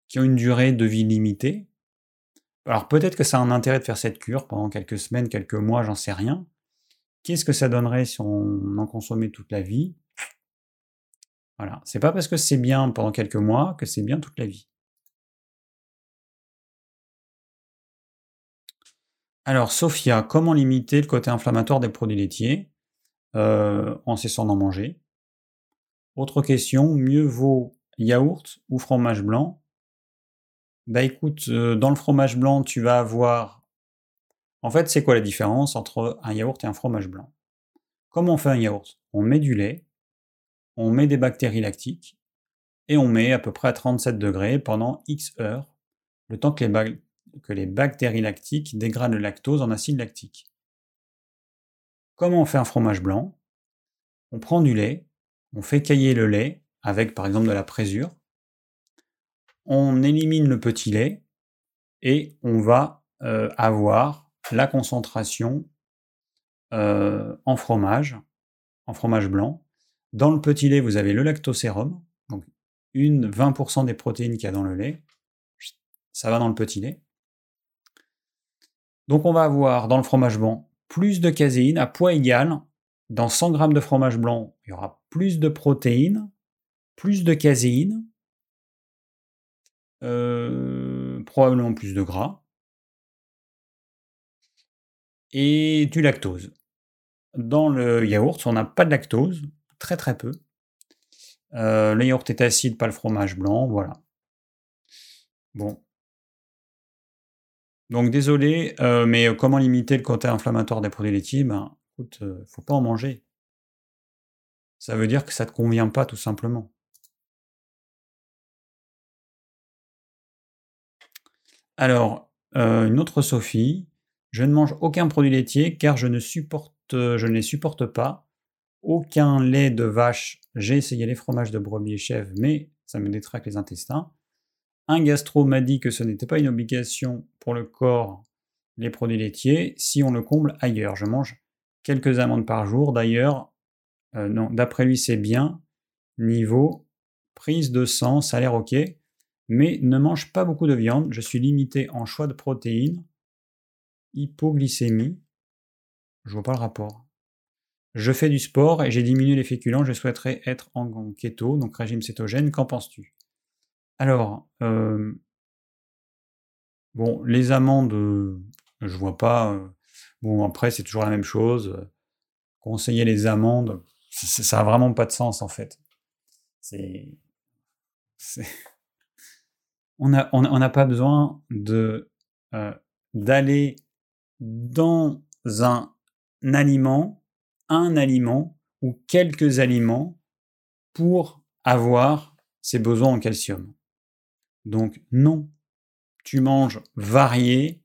qui ont une durée de vie limitée. Alors, peut-être que ça a un intérêt de faire cette cure pendant quelques semaines, quelques mois, j'en sais rien. Qu'est-ce que ça donnerait si on en consommait toute la vie? Voilà. C'est pas parce que c'est bien pendant quelques mois que c'est bien toute la vie. Alors, Sophia, comment limiter le côté inflammatoire des produits laitiers euh, en cessant d'en manger? Autre question, mieux vaut yaourt ou fromage blanc? Bah écoute, euh, dans le fromage blanc, tu vas avoir... En fait, c'est quoi la différence entre un yaourt et un fromage blanc? Comment on fait un yaourt On met du lait, on met des bactéries lactiques et on met à peu près à 37 degrés pendant X heures, le temps que les, bactéries lactiques dégradent le lactose en acide lactique. Comment on fait un fromage blanc On prend du lait, on fait cailler le lait avec par exemple de la présure, on élimine le petit lait et on va euh, avoir la concentration euh, en fromage, en fromage blanc, dans le petit lait, vous avez le lactosérum, donc une 20% des protéines qu'il y a dans le lait. Ça va dans le petit lait. Donc on va avoir dans le fromage blanc plus de caséine à poids égal. Dans 100 g de fromage blanc, il y aura plus de protéines, plus de caséine, euh, probablement plus de gras. et du lactose. Dans le yaourt, on n'a pas de lactose, très très peu. Euh, le yaourt est acide, pas le fromage blanc, voilà. Bon. Donc désolé, euh, mais comment limiter le côté inflammatoire des produits laitiers? Ben, écoute, faut pas en manger. Ça veut dire que ça te convient pas, tout simplement. Alors, une autre Sophie, je ne mange aucun produit laitier car je ne supporte, je ne les supporte pas. Aucun lait de vache. J'ai essayé les fromages de brebis et chèvres, mais ça me détraque les intestins. Un gastro m'a dit que ce n'était pas une obligation pour le corps les produits laitiers si on le comble ailleurs. Je mange quelques amandes par jour. D'ailleurs, euh, non, d'après lui, c'est bien. Niveau prise de sang, ça a l'air ok. Mais ne mange pas beaucoup de viande. Je suis limité en choix de protéines hypoglycémie. Je vois pas le rapport. Je fais du sport et j'ai diminué les féculents. Je souhaiterais être en keto, donc régime cétogène. Qu'en penses-tu? Alors, euh, bon, les amandes, euh, je vois pas. Euh, bon, après, c'est toujours la même chose. Conseiller les amandes, ça, a vraiment pas de sens en fait. C'est, on n'a on, pas besoin de d'aller dans un aliment, un aliment ou quelques aliments pour avoir ses besoins en calcium. Donc non, tu manges varié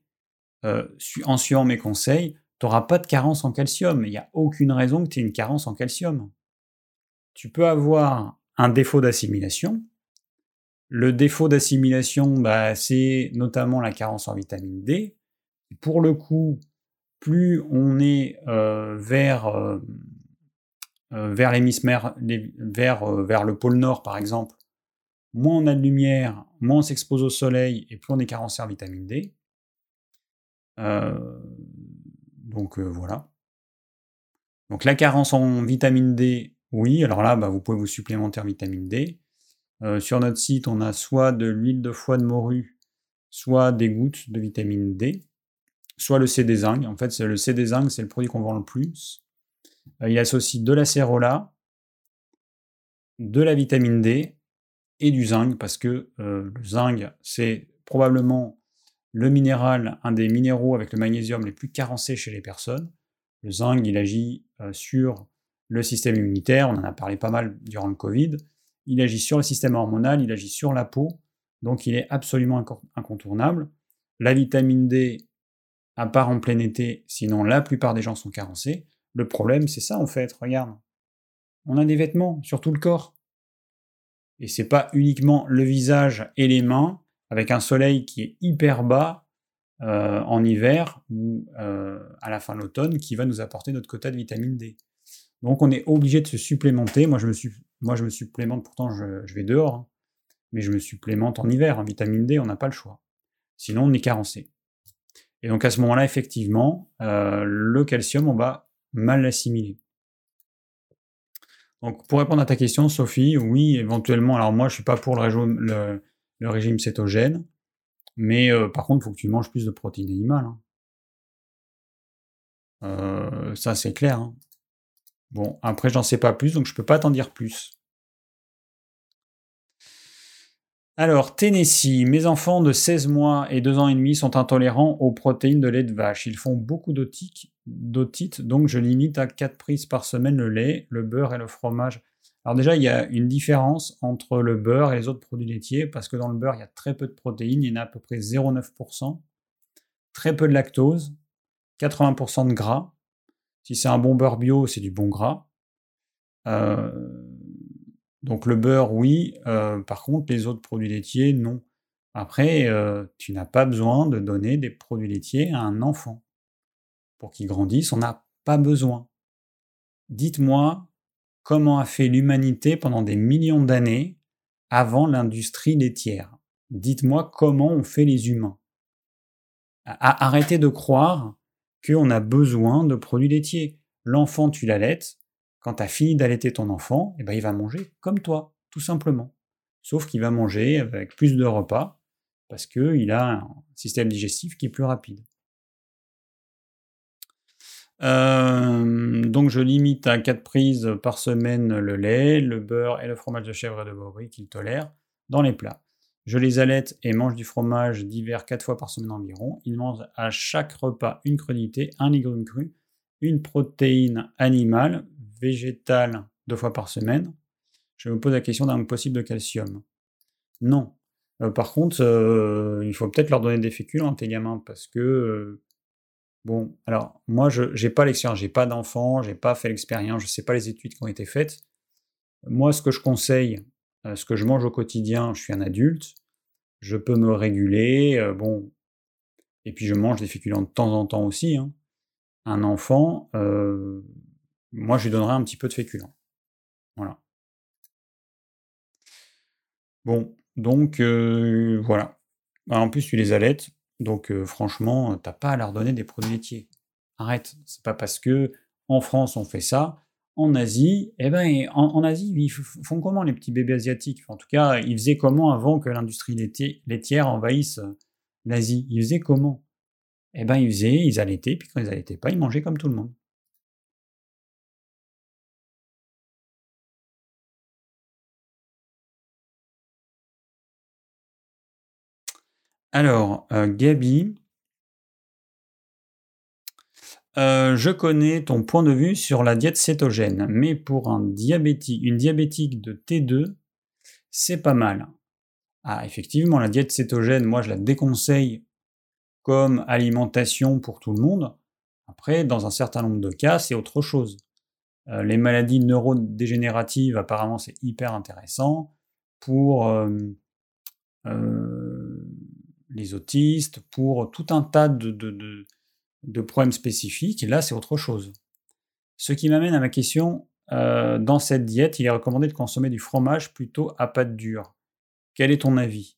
euh, en suivant mes conseils, tu n'auras pas de carence en calcium. Il n'y a aucune raison que tu aies une carence en calcium. Tu peux avoir un défaut d'assimilation. Le défaut d'assimilation, bah, c'est notamment la carence en vitamine D. Pour le coup, plus on est euh, vers, euh, euh, vers l'hémisphère, vers, vers le pôle nord par exemple, moins on a de lumière, moins on s'expose au soleil et plus on est carencé en vitamine D. donc voilà. Donc la carence en vitamine D, oui, alors là, bah, vous pouvez vous supplémenter en vitamine D. sur notre site, on a soit de l'huile de foie de morue, soit des gouttes de vitamine D soit le CD zinc. En fait, le CD zinc, c'est le produit qu'on vend le plus. Euh, il associe de la cérola, de la vitamine D et du zinc, parce que euh, le zinc, c'est probablement le minéral, un des minéraux avec le magnésium les plus carencés chez les personnes. Le zinc, il agit euh, sur le système immunitaire, on en a parlé pas mal durant le Covid. Il agit sur le système hormonal, il agit sur la peau, donc il est absolument incontournable. La vitamine D, à part en plein été, sinon la plupart des gens sont carencés. Le problème, c'est ça en fait, regarde. On a des vêtements sur tout le corps. Et c'est pas uniquement le visage et les mains, avec un soleil qui est hyper bas euh, en hiver ou euh, à la fin de l'automne, qui va nous apporter notre quota de vitamine D. Donc on est obligé de se supplémenter. Moi je me, suis, moi, je me supplémente, pourtant je, vais dehors, hein. mais je me supplémente en hiver. En vitamine D, on n'a pas le choix. Sinon on est carencé. Et donc à ce moment-là, effectivement, euh, le calcium, on va mal l'assimiler. Donc pour répondre à ta question, Sophie, oui, éventuellement, alors moi je suis pas pour le, régime, cétogène, mais euh, par contre, il faut que tu manges plus de protéines animales. Hein. Euh, ça c'est clair. Hein. Bon, après j'en sais pas plus, donc je peux pas t'en dire plus. Alors, Tennessee, mes enfants de 16 mois et 2 ans et demi sont intolérants aux protéines de lait de vache. Ils font beaucoup d'otites, donc je limite à 4 prises par semaine le lait, le beurre et le fromage. Alors déjà, il y a une différence entre le beurre et les autres produits laitiers, parce que dans le beurre, il y a très peu de protéines, il y en a à peu près 0,9%, très peu de lactose, 80% de gras. Si c'est un bon beurre bio, c'est du bon gras. Euh, donc le beurre, oui. Euh, par contre, les autres produits laitiers, non. Après, euh, tu n'as pas besoin de donner des produits laitiers à un enfant. Pour qu'il grandisse, on n'a pas besoin. Dites-moi comment a fait l'humanité pendant des millions d'années avant l'industrie laitière. Dites-moi comment ont fait les humains. Arrêtez de croire qu'on a besoin de produits laitiers. L'enfant, tu l'allaites, quand tu as fini d'allaiter ton enfant, eh ben, il va manger comme toi, tout simplement. Sauf qu'il va manger avec plus de repas, parce qu'il a un système digestif qui est plus rapide. Euh, donc je limite à 4 prises par semaine le lait, le beurre et le fromage de chèvre et de brebis qu'ils tolèrent dans les plats. Je les allaite et mange du fromage d'hiver 4 fois par semaine environ. Ils mangent à chaque repas une crudité, un légume cru, une protéine animale, végétale deux fois par semaine. Je me pose la question d'un possible de calcium. Non. Euh, par contre, euh, il faut peut-être leur donner des féculents, tes gamins, parce que Bon, alors moi, je n'ai pas l'expérience, j'ai pas d'enfant, j'ai pas fait l'expérience, je sais pas les études qui ont été faites. Moi, ce que je conseille, euh, ce que je mange au quotidien, je suis un adulte, je peux me réguler, euh, bon, et puis je mange des féculents de temps en temps aussi. Hein. Un enfant, euh, moi, je lui donnerai un petit peu de féculents. Voilà. Bon, donc voilà. En plus, tu les allaites. Donc franchement, t'as pas à leur donner des produits laitiers. Arrête. C'est pas parce que en France on fait ça. En Asie, eh ben, en, Asie, ils font comment les petits bébés asiatiques? En tout cas, ils faisaient comment avant que l'industrie laitière envahisse l'Asie? Ils faisaient comment? Eh ben, ils faisaient, ils allaitaient, puis quand ils allaitaient pas, ils mangeaient comme tout le monde. Alors, Gabi, je connais ton point de vue sur la diète cétogène, mais pour un diabétique, une diabétique de T2, c'est pas mal. Ah, effectivement, la diète cétogène, moi, je la déconseille comme alimentation pour tout le monde. Après, dans un certain nombre de cas, c'est autre chose. les maladies neurodégénératives, apparemment, c'est hyper intéressant. Pour les autistes, pour tout un tas de, de, problèmes spécifiques. Là, c'est autre chose. Ce qui m'amène à ma question, euh, dans cette diète, il est recommandé de consommer du fromage plutôt à pâte dure. Quel est ton avis?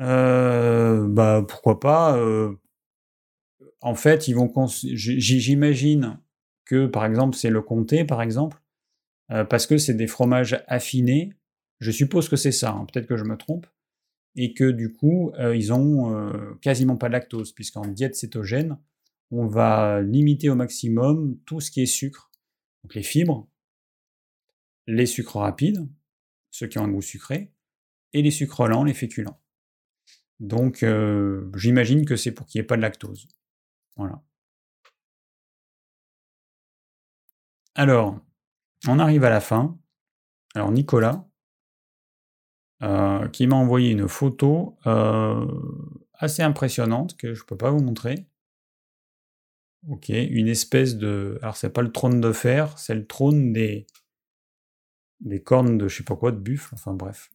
Euh, Bah pourquoi pas euh, En fait, ils vont j'imagine que par exemple c'est le comté par exemple, parce que c'est des fromages affinés. Je suppose que c'est ça. Hein, peut-être que je me trompe et que du coup, euh, ils ont euh, quasiment pas de lactose, puisqu'en diète cétogène, on va limiter au maximum tout ce qui est sucre, donc les fibres, les sucres rapides, ceux qui ont un goût sucré, et les sucres lents, les féculents. Donc, euh, j'imagine que c'est pour qu'il n'y ait pas de lactose. Voilà. Alors, on arrive à la fin. Alors, Nicolas, euh, qui m'a envoyé une photo euh, assez impressionnante que je ne peux pas vous montrer. Ok, une espèce de. Alors, c'est pas le trône de fer, c'est le trône des. cornes de je sais pas quoi, de buffle, enfin bref.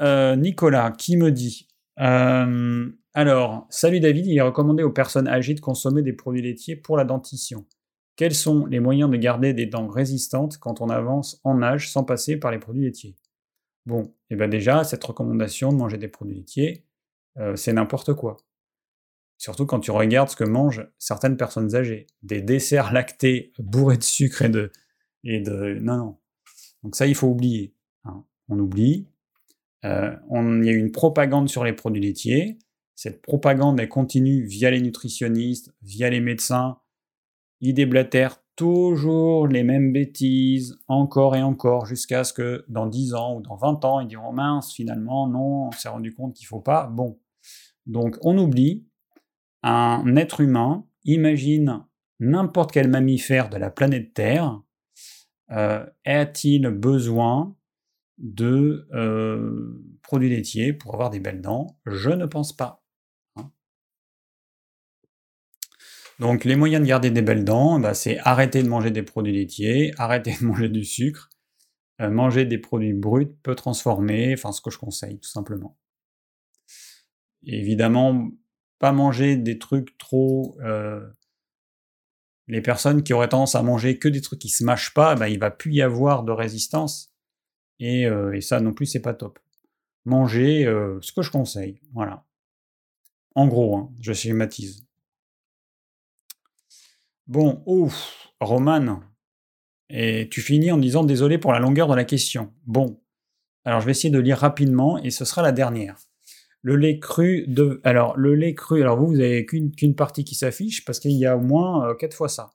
Euh, Nicolas, qui me dit Alors, salut David, il est recommandé aux personnes âgées de consommer des produits laitiers pour la dentition. Quels sont les moyens de garder des dents résistantes quand on avance en âge sans passer par les produits laitiers? Bon, et eh bien déjà, cette recommandation de manger des produits laitiers, euh, c'est n'importe quoi. Surtout quand tu regardes ce que mangent certaines personnes âgées. Des desserts lactés bourrés de sucre et de... Et de non, non. Donc ça, il faut oublier. Hein. On oublie. Euh, on, il y a une propagande sur les produits laitiers. Cette propagande, elle continue via les nutritionnistes, via les médecins. Ils déblatèrent toujours les mêmes bêtises, encore et encore, jusqu'à ce que dans 10 ans ou dans 20 ans, ils diront mince, finalement, non, on s'est rendu compte qu'il ne faut pas. Bon. Donc on oublie, un être humain imagine n'importe quel mammifère de la planète Terre, euh, a-t-il besoin de euh, produits laitiers pour avoir des belles dents? Je ne pense pas. Donc les moyens de garder des belles dents, bah, c'est arrêter de manger des produits laitiers, arrêter de manger du sucre, euh, manger des produits bruts, peu transformés, enfin ce que je conseille tout simplement. évidemment, pas manger des trucs trop... Euh, les personnes qui auraient tendance à manger que des trucs qui se mâchent pas, bah, il va plus y avoir de résistance. Et, euh, ça non plus, c'est pas top. Manger ce que je conseille, voilà. En gros, hein, je schématise. Bon, ouf, Roman. Et tu finis en disant désolé pour la longueur de la question. Bon, alors je vais essayer de lire rapidement et ce sera la dernière. Le lait cru de... Alors, le lait cru, alors vous, vous avez qu'une partie qui s'affiche parce qu'il y a au moins 4 fois ça.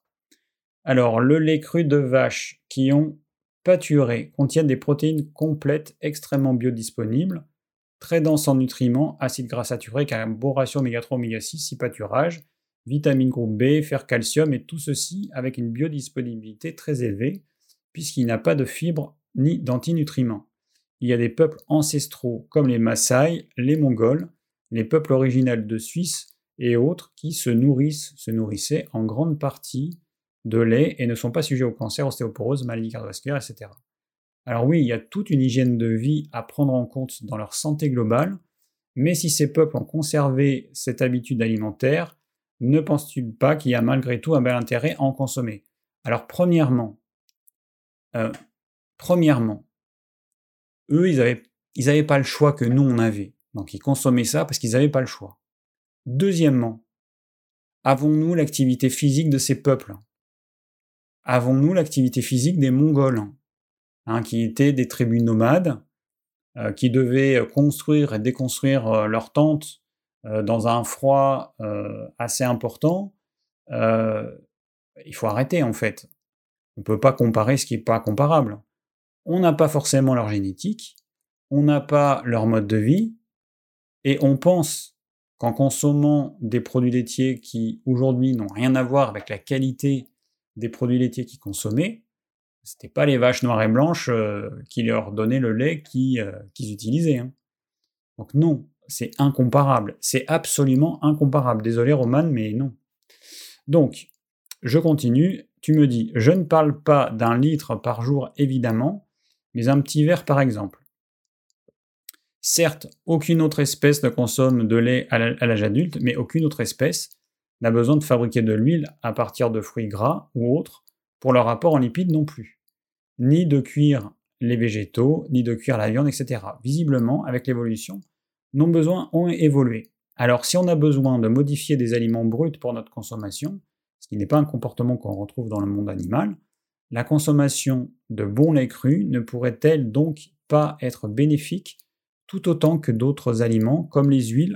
Alors, le lait cru de vache qui ont pâturé contient des protéines complètes extrêmement biodisponibles, très denses en nutriments, acides gras saturés, car un bon ratio oméga 3, oméga 6, si pâturage, vitamines groupe B, fer, calcium, et tout ceci avec une biodisponibilité très élevée, puisqu'il n'a pas de fibres ni d'antinutriments. Il y a des peuples ancestraux comme les Maasai, les Mongols, les peuples originaux de Suisse et autres qui se nourrissent, se nourrissaient en grande partie de lait et ne sont pas sujets au cancer, ostéoporose, maladie cardiovasculaire, etc. Alors oui, il y a toute une hygiène de vie à prendre en compte dans leur santé globale, mais si ces peuples ont conservé cette habitude alimentaire, ne penses-tu pas qu'il y a malgré tout un bel intérêt à en consommer? Alors premièrement, euh, premièrement, eux, ils n'avaient ils avaient pas le choix que nous, on avait. Donc ils consommaient ça parce qu'ils n'avaient pas le choix. Deuxièmement, avons-nous l'activité physique de ces peuples? Avons-nous l'activité physique des Mongols, hein, qui étaient des tribus nomades, euh, qui devaient construire et déconstruire euh, leurs tentes dans un froid assez important Il faut arrêter en fait. On ne peut pas comparer ce qui n'est pas comparable. On n'a pas forcément leur génétique, on n'a pas leur mode de vie, et on pense qu'en consommant des produits laitiers qui aujourd'hui n'ont rien à voir avec la qualité des produits laitiers qu'ils consommaient, c'était pas les vaches noires et blanches euh, qui leur donnaient le lait euh, qu'ils utilisaient. Hein. Donc non, c'est incomparable. C'est absolument incomparable. Désolé Roman, mais non. Donc, je continue. Tu me dis, je ne parle pas d'un litre par jour évidemment, mais un petit verre par exemple. Certes, aucune autre espèce ne consomme de lait à l'âge adulte, mais aucune autre espèce n'a besoin de fabriquer de l'huile à partir de fruits gras ou autres pour leur rapport en lipides non plus, ni de cuire les végétaux, ni de cuire la viande, etc. Visiblement, avec l'évolution, nos besoins ont évolué. Alors si on a besoin de modifier des aliments bruts pour notre consommation, ce qui n'est pas un comportement qu'on retrouve dans le monde animal, la consommation de bons lait crus ne pourrait-elle donc pas être bénéfique tout autant que d'autres aliments comme les huiles,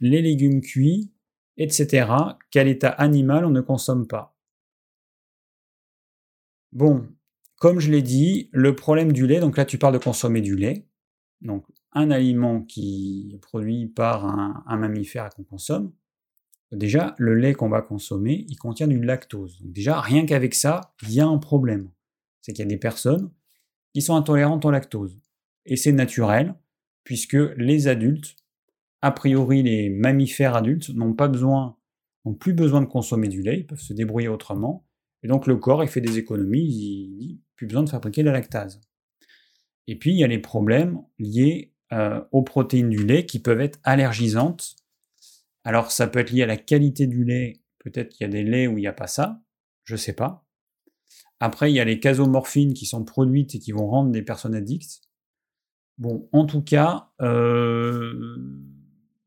les légumes cuits etc., qu'à l'état animal on ne consomme pas? Bon, comme je l'ai dit, le problème du lait, donc là tu parles de consommer du lait, donc un aliment qui est produit par un, mammifère qu'on consomme, déjà le lait qu'on va consommer, il contient du lactose. Donc déjà, rien qu'avec ça, il y a un problème. C'est qu'il y a des personnes qui sont intolérantes au lactose. Et c'est naturel, puisque les adultes a priori, les mammifères adultes n'ont pas besoin, n'ont plus besoin de consommer du lait, ils peuvent se débrouiller autrement. Et donc le corps, il fait des économies, il n'a plus besoin de fabriquer la lactase. Et puis il y a les problèmes liés euh, aux protéines du lait qui peuvent être allergisantes. Alors ça peut être lié à la qualité du lait, peut-être qu'il y a des laits où il n'y a pas ça, je ne sais pas. Après, il y a les casomorphines qui sont produites et qui vont rendre des personnes addictes. Bon, en tout cas, euh,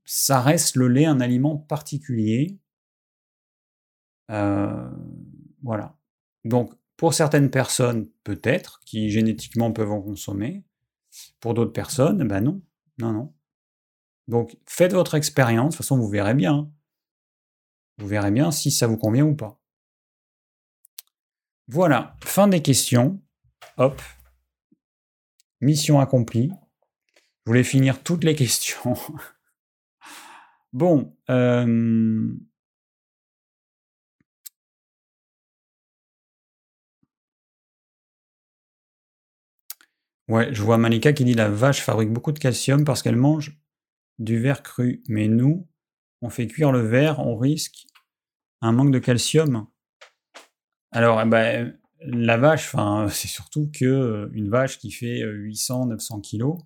ça reste le lait un aliment particulier. Euh, voilà. Donc, pour certaines personnes, peut-être, qui génétiquement peuvent en consommer. Pour d'autres personnes, ben non. Non, non. Donc, faites votre expérience. De toute façon, vous verrez bien. Vous verrez bien si ça vous convient ou pas. Voilà, fin des questions. Hop. Mission accomplie. Je voulais finir toutes les questions. Bon. Euh ouais, je vois Malika qui dit la vache fabrique beaucoup de calcium parce qu'elle mange du verre cru. Mais nous, on fait cuire le verre, on risque un manque de calcium. Alors, eh ben, la vache, c'est surtout que euh, une vache qui fait 800-900 euh, kilos,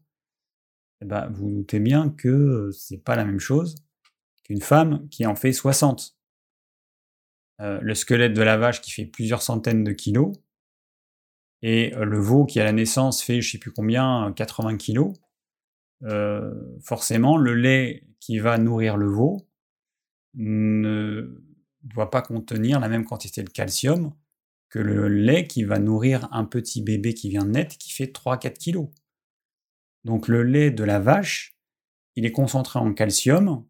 eh ben, vous doutez bien que c'est pas la même chose une femme qui en fait 60. Euh, le squelette de la vache qui fait plusieurs centaines de kilos, et euh, le veau qui à la naissance fait je sais plus combien, 80 kilos, euh, forcément le lait qui va nourrir le veau ne doit pas contenir la même quantité de calcium que le lait qui va nourrir un petit bébé qui vient de naître qui fait 3-4 kilos. Donc le lait de la vache il est concentré en calcium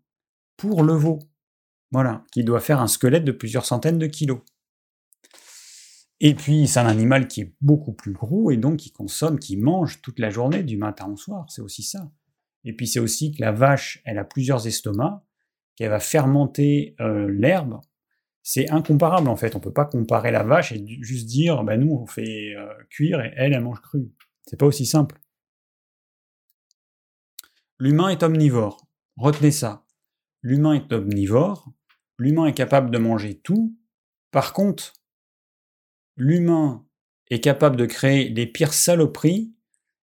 pour le veau. Voilà, qui doit faire un squelette de plusieurs centaines de kilos. Et puis, c'est un animal qui est beaucoup plus gros et donc qui consomme, qui mange toute la journée, du matin au soir. C'est aussi ça. Et puis, c'est aussi que la vache, elle a plusieurs estomacs, qu'elle va fermenter euh, l'herbe. C'est incomparable en fait. On peut pas comparer la vache et juste dire, bah, nous, on fait euh, cuire et elle, elle mange cru. C'est pas aussi simple. L'humain est omnivore. Retenez ça. L'humain est omnivore. L'humain est capable de manger tout. Par contre, l'humain est capable de créer les pires saloperies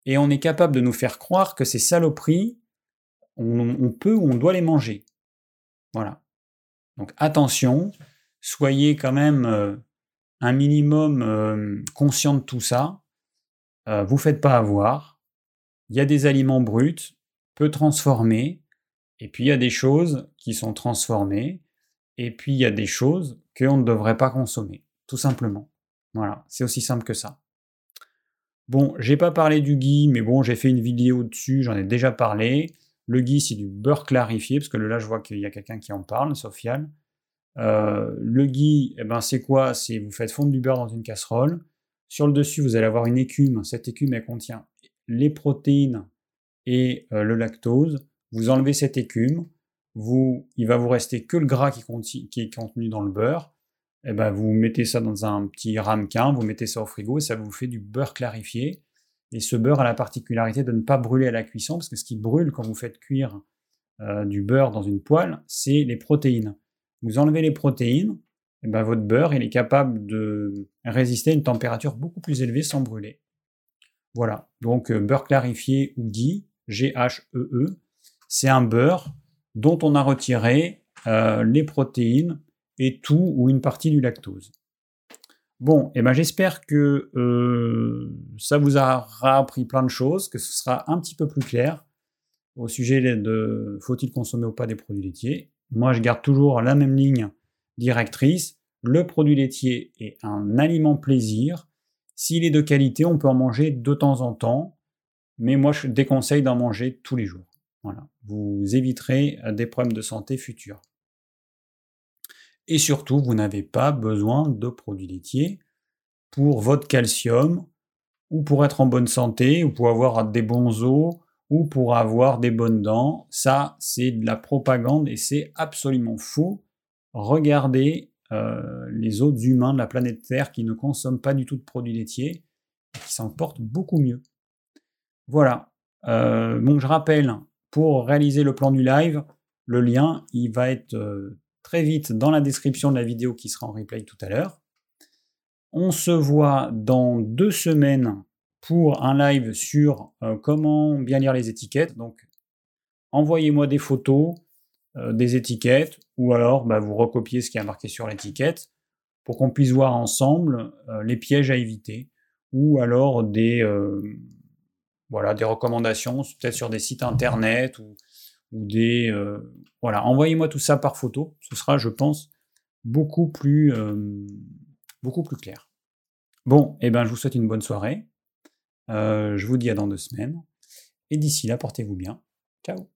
et on est capable de nous faire croire que ces saloperies, on, peut ou on doit les manger. Voilà. Donc attention, soyez quand même euh, un minimum euh, conscient de tout ça. Euh, vous faites pas avoir. Il y a des aliments bruts, peu transformés, et puis il y a des choses qui sont transformées, et puis il y a des choses qu'on ne devrait pas consommer, tout simplement. Voilà, c'est aussi simple que ça. Bon, j'ai pas parlé du ghee, mais bon, j'ai fait une vidéo dessus, j'en ai déjà parlé. Le ghee, c'est du beurre clarifié, parce que là, je vois qu'il y a quelqu'un qui en parle, Sofiane. Euh, le ghee, eh ben, c'est quoi? C'est vous faites fondre du beurre dans une casserole. Sur le dessus, vous allez avoir une écume. Cette écume, elle contient les protéines et euh, le lactose. Vous enlevez cette écume. Vous, il va vous rester que le gras qui est contenu dans le beurre eh ben, vous mettez ça dans un petit ramequin, vous mettez ça au frigo et ça vous fait du beurre clarifié. Et ce beurre a la particularité de ne pas brûler à la cuisson, parce que ce qui brûle quand vous faites cuire euh, du beurre dans une poêle, c'est les protéines. Vous enlevez les protéines, et eh ben, votre beurre il est capable de résister à une température beaucoup plus élevée sans brûler. Voilà, donc euh, beurre clarifié ou ghee, G-H-E-E, c'est un beurre dont on a retiré euh, les protéines et tout ou une partie du lactose. Bon, eh ben j'espère que euh, ça vous aura appris plein de choses, que ce sera un petit peu plus clair au sujet de faut-il consommer ou pas des produits laitiers. Moi, je garde toujours la même ligne directrice. Le produit laitier est un aliment plaisir. S'il est de qualité, on peut en manger de temps en temps, mais moi, je déconseille d'en manger tous les jours. Voilà. Vous éviterez des problèmes de santé futurs. Et surtout, vous n'avez pas besoin de produits laitiers pour votre calcium, ou pour être en bonne santé, ou pour avoir des bons os, ou pour avoir des bonnes dents. Ça, c'est de la propagande et c'est absolument faux. Regardez euh, les autres humains de la planète Terre qui ne consomment pas du tout de produits laitiers et qui s'en portent beaucoup mieux. Voilà. Euh, je rappelle, pour réaliser le plan du live, le lien, il va être euh, très vite dans la description de la vidéo qui sera en replay tout à l'heure. On se voit dans deux semaines pour un live sur euh, comment bien lire les étiquettes. Donc, envoyez-moi des photos euh, des étiquettes ou alors bah, vous recopiez ce qui est marqué sur l'étiquette pour qu'on puisse voir ensemble euh, les pièges à éviter ou alors des, voilà, des recommandations peut-être sur des sites internet ou, ou des, voilà, envoyez-moi tout ça par photo, ce sera, je pense, beaucoup plus, euh, beaucoup plus clair. Bon, et eh ben, je vous souhaite une bonne soirée. Euh, je vous dis à dans deux semaines. Et d'ici là, portez-vous bien. Ciao